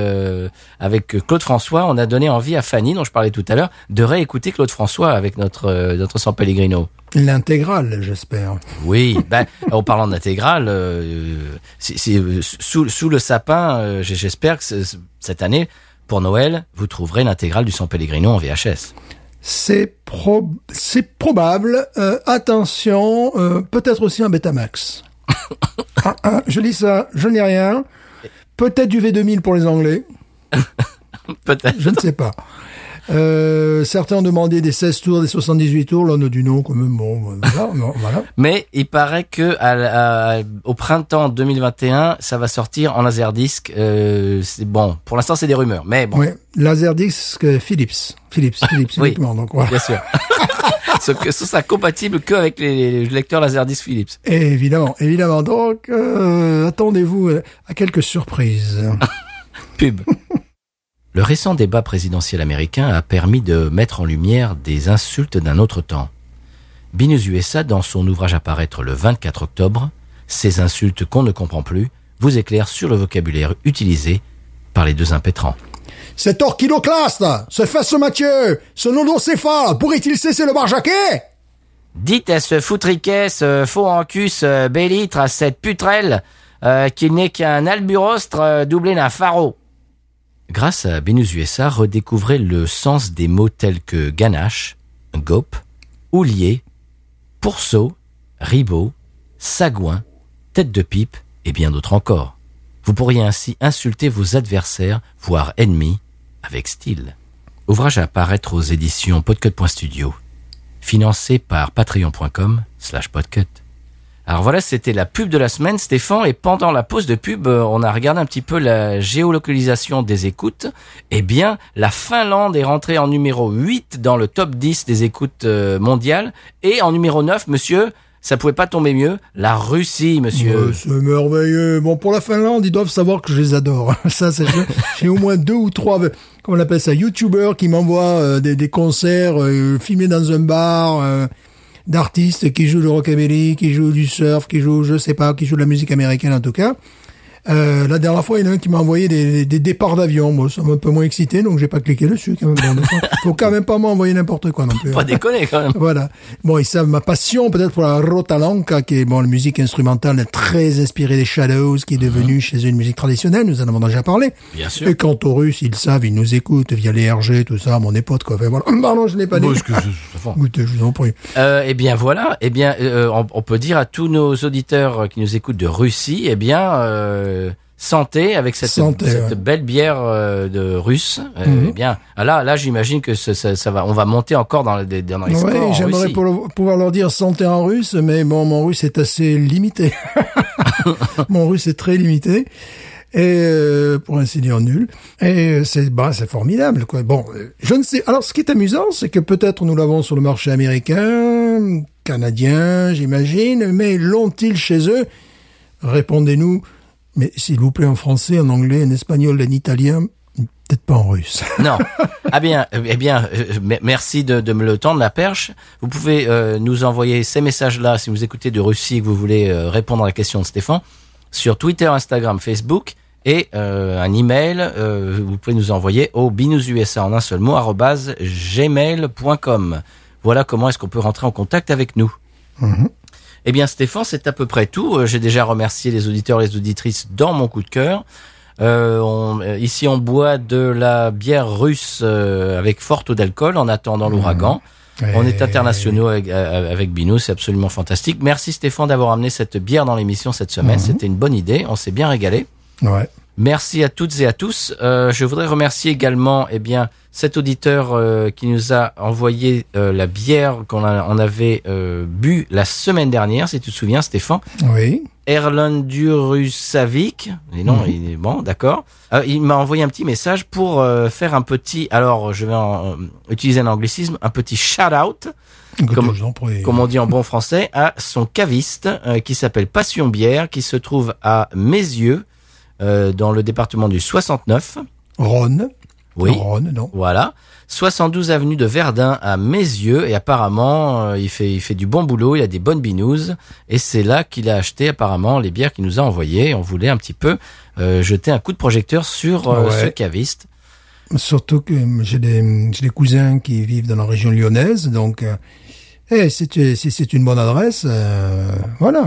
avec Claude François, on a donné envie à Fanny, dont je parlais tout à l'heure, de réécouter Claude François avec notre notre San Pellegrino. L'intégrale, j'espère. Oui, ben, en parlant d'intégrale, euh, sous, sous le sapin, euh, j'espère que ce- cette année, pour Noël, vous trouverez l'intégrale du San Pellegrino en VHS. C'est pro- c'est probable. Euh, attention, euh, peut-être aussi un Betamax. Ah, ah, je dis ça, je n'ai rien. Peut-être du V2000 pour les Anglais, Peut-être. je ne sais pas. Euh, certains ont demandé des 16 tours, des 78 tours. Là, on a dit non, quand même. Bon, voilà. non, voilà. Mais il paraît que à- à- au printemps 2021, ça va sortir en laserdisc. Euh, c'est bon. Pour l'instant, c'est des rumeurs, mais bon, Oui, Laserdisc Philips. Philips, Philips Oui. Donc, voilà. bien sûr. Sauf que ce sera compatible que avec les, lecteurs laserdisc Philips. Évidemment, évidemment. Donc, euh, attendez-vous à quelques surprises. Pub. Le récent débat présidentiel américain a permis de mettre en lumière des insultes d'un autre temps. Binus USA, dans son ouvrage à paraître le 24 octobre, Ces insultes qu'on ne comprend plus, vous éclaire sur le vocabulaire utilisé par les deux impétrants. Cet orchidoclaste, ce fasse Mathieu, ce nodocéphale, pourrait-il cesser le barjaquet Dites à ce foutriquet, ce faux cul, ce bélitre, à cette putrelle, euh, qu'il n'est qu'un alburostre euh, doublé d'un pharaon. Grâce à Benus USA, redécouvrez le sens des mots tels que ganache, gaupe, houlier, pourceau, ribot, sagouin, tête de pipe et bien d'autres encore. Vous pourriez ainsi insulter vos adversaires, voire ennemis, avec style. Ouvrage à apparaître aux éditions podcut.studio financé par patreon.com slash podcut. Alors voilà, c'était la pub de la semaine, Stéphane, et pendant la pause de pub, euh, on a regardé un petit peu la géolocalisation des écoutes. Eh bien, la Finlande est rentrée en numéro 8 dans le top 10 des écoutes euh, mondiales, et en numéro 9, monsieur, ça pouvait pas tomber mieux, la Russie, monsieur. C'est merveilleux. Bon, pour la Finlande, ils doivent savoir que je les adore. Ça, c'est. J'ai au moins deux ou trois, comment on appelle ça, youtubeurs qui m'envoient euh, des, concerts filmés dans un bar d'artistes qui jouent le rockabilly, qui jouent du surf, qui jouent, je sais pas, qui jouent de la musique américaine en tout cas. Euh, la dernière fois, il y en a un qui m'a envoyé des, des- départs d'avion. Moi, ça m'a un peu moins excité, donc j'ai pas cliqué dessus. Quand même. Bon, faut quand même pas m'envoyer n'importe quoi non plus. Pas déconner quand même. Voilà. Bon, ils savent ma passion peut-être pour la rotalanca, qui est bon, la musique instrumentale très inspirée des Shadows, qui est devenue chez eux une musique traditionnelle. Nous en avons déjà parlé. Bien sûr. Et quant aux Russes, ils savent, ils nous écoutent via les RG, tout ça, mon potes, quoi. Enfin, voilà. Pardon, je l'ai pas dit. Bon. Écoutez, je vous en prie. Euh, eh bien voilà, eh bien euh, on, on peut dire à tous nos auditeurs qui nous écoutent de Russie, eh bien euh, santé avec cette, Santé, cette ouais. belle bière euh, de russe. Euh, Mhm. Eh bien ah, là, là j'imagine que ce- ça, ça va, on va monter encore dans les, dans les Oui, j'aimerais pouvoir leur dire santé en russe, mais bon, mon russe est assez limité. mon russe est très limité. Et euh, pour ainsi dire nul. Et euh, c'est bah, c'est formidable quoi. Bon, euh, je ne sais. Alors ce qui est amusant, c'est que peut-être nous l'avons sur le marché américain, canadien, j'imagine, mais l'ont-ils chez eux? Répondez-nous. Mais s'il vous plaît en français, en anglais, en espagnol, en italien, peut-être pas en russe. Non. Ah bien, eh bien, euh, me- merci de, de me le tendre la perche. Vous pouvez euh, nous envoyer ces messages-là si vous écoutez de Russie et que vous voulez euh, répondre à la question de Stéphane sur Twitter, Instagram, Facebook et euh, un email. vous pouvez nous envoyer au binoususa en un seul mot gmail.com. Voilà comment est-ce qu'on peut rentrer en contact avec nous. Eh bien, Stéphane, c'est à peu près tout. Euh, J'ai déjà remercié les auditeurs et les auditrices dans mon coup de cœur. Euh, on- euh, ici, on boit de la bière russe euh, avec fort taux d'alcool en attendant l'ouragan. On est internationaux avec, euh, avec Binous, c'est absolument fantastique. Merci Stéphane d'avoir amené cette bière dans l'émission cette semaine. C'était une bonne idée, on s'est bien régalé. Ouais. Merci à toutes et à tous. Euh, je voudrais remercier également, eh bien, cet auditeur euh, qui nous a envoyé euh, la bière qu'on on avait euh, bu la semaine dernière, si tu te souviens, Stéphane. Oui. Erland Durusavik. Et non, il est bon, d'accord. Euh, il m'a envoyé un petit message pour euh, faire un petit, alors je vais en- euh, utiliser un anglicisme, un petit shout-out, Comme- comme on dit en bon français, à son caviste euh, qui s'appelle Passion Bière, qui se trouve à Mézieux, euh, dans le département du 69. Rhône. Oui. Rhône, non. Voilà. 72 avenue de Verdun à Mézieux et apparemment euh, il fait il fait du bon boulot, il a des bonnes binouses et c'est là qu'il a acheté apparemment les bières qu'il nous a envoyées. On voulait un petit peu euh, jeter un coup de projecteur sur euh, Ouais. ce caviste. Surtout que j'ai des, j'ai des cousins qui vivent dans la région lyonnaise, donc eh, c'est une bonne adresse, voilà,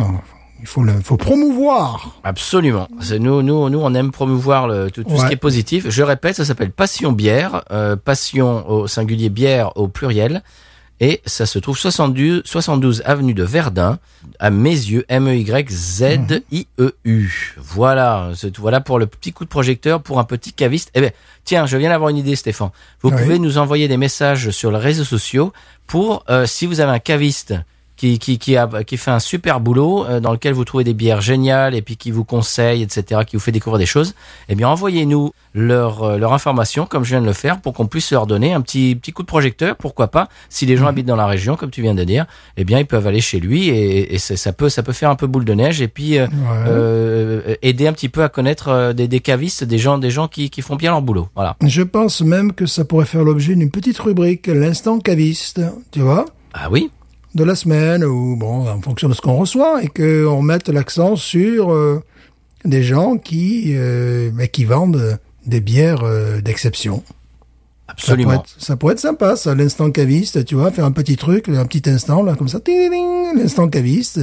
il faut le, faut promouvoir. Absolument. Nous nous nous on aime promouvoir le, tout, tout ce qui est positif. Je répète, ça s'appelle Passion Bière, euh, Passion au singulier bière au pluriel. Et ça se trouve 72, 72 avenue de Verdun, à Mézieux, M-E-Y-Z-I-E-U. Voilà, c'est- voilà pour le petit coup de projecteur pour un petit caviste. Eh ben, tiens, je viens d'avoir une idée, Stéphane. Vous Oui. pouvez nous envoyer des messages sur les réseaux sociaux pour, euh, si vous avez un caviste qui, qui, qui, a, qui fait un super boulot, euh, dans lequel vous trouvez des bières géniales et puis qui vous conseille, etc., qui vous fait découvrir des choses, eh bien, envoyez-nous leur, euh, leur information, comme je viens de le faire, pour qu'on puisse leur donner un petit, petit coup de projecteur, pourquoi pas. Si les gens habitent dans la région, comme tu viens de dire, eh bien, ils peuvent aller chez lui et, ça peut, ça peut faire un peu boule de neige et puis, euh, aider un petit peu à connaître des, des cavistes, des gens, des gens qui, qui font bien leur boulot. Voilà. Je pense même que ça pourrait faire l'objet d'une petite rubrique, l'instant caviste, tu vois, Ah oui? De la semaine, ou bon, en fonction de ce qu'on reçoit, et qu'on mette l'accent sur euh, des gens qui, euh, qui vendent des bières euh, d'exception. Ça pourrait, Absolument. être, ça pourrait être sympa, ça, l'instant caviste, tu vois, faire un petit truc, un petit instant, là, comme ça, l'instant caviste,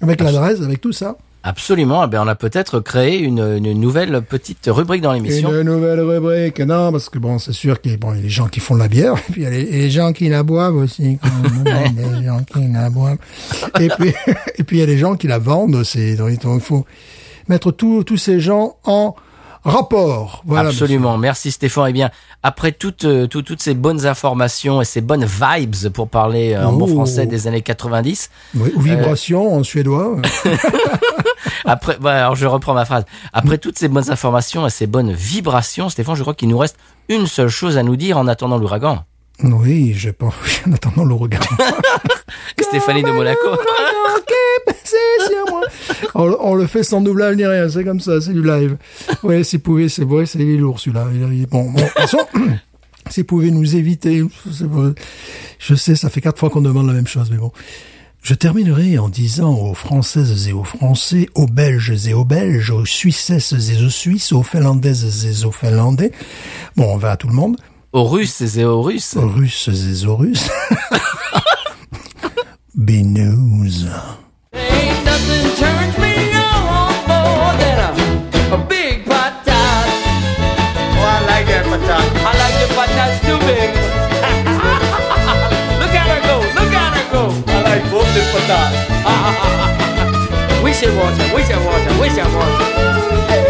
avec l'adresse, avec tout ça. Absolument. Eh bien, on a peut-être créé une, une nouvelle petite rubrique dans l'émission. Une nouvelle rubrique, non, parce que bon, c'est sûr qu'il bon, y a les gens qui font de la bière, et puis il y a les, gens qui la boivent aussi, même, les gens qui la boivent. Et puis, et puis il y a les gens qui la vendent aussi, donc il faut mettre tous tous ces gens en rapport. Voilà, Absolument. Merci Stéphane. Eh bien, après toutes, euh, tout- toutes ces bonnes informations et ces bonnes vibes, pour parler euh, en bon Oh. français des années 90, monsieur. Oui, ou vibration en suédois. après, ouais, alors je reprends ma phrase. Après toutes ces bonnes informations et ces bonnes vibrations, Stéphane, je crois qu'il nous reste une seule chose à nous dire en attendant l'ouragan. Oui, je pense, en attendant le regard. Stéphanie de Monaco. Ok, c'est sur moi. On, on le fait sans doublage ni rien, c'est comme ça, c'est du live. Ouais, s'il pouvait, c'est vrai, c'est lourd celui-là. Bon, bon, de toute façon, s'il pouvait nous éviter, je sais, ça fait quatre fois qu'on demande la même chose, mais bon. Je terminerai en disant aux Françaises et aux Français, aux Belges et aux Belges, aux Suissesses et aux Suisses, aux Finlandaises et aux Finlandais. Bon, on va à tout le monde. Aux Russes et aux Russes. Aux Russes et aux Russes. Binous. Ain't nothing turns me on more than a, a big patat. Oh, I like that patat. I like the patats too big. look at her go, look at her go. I like both the patats. we should watch her, we should watch her, we should watch her.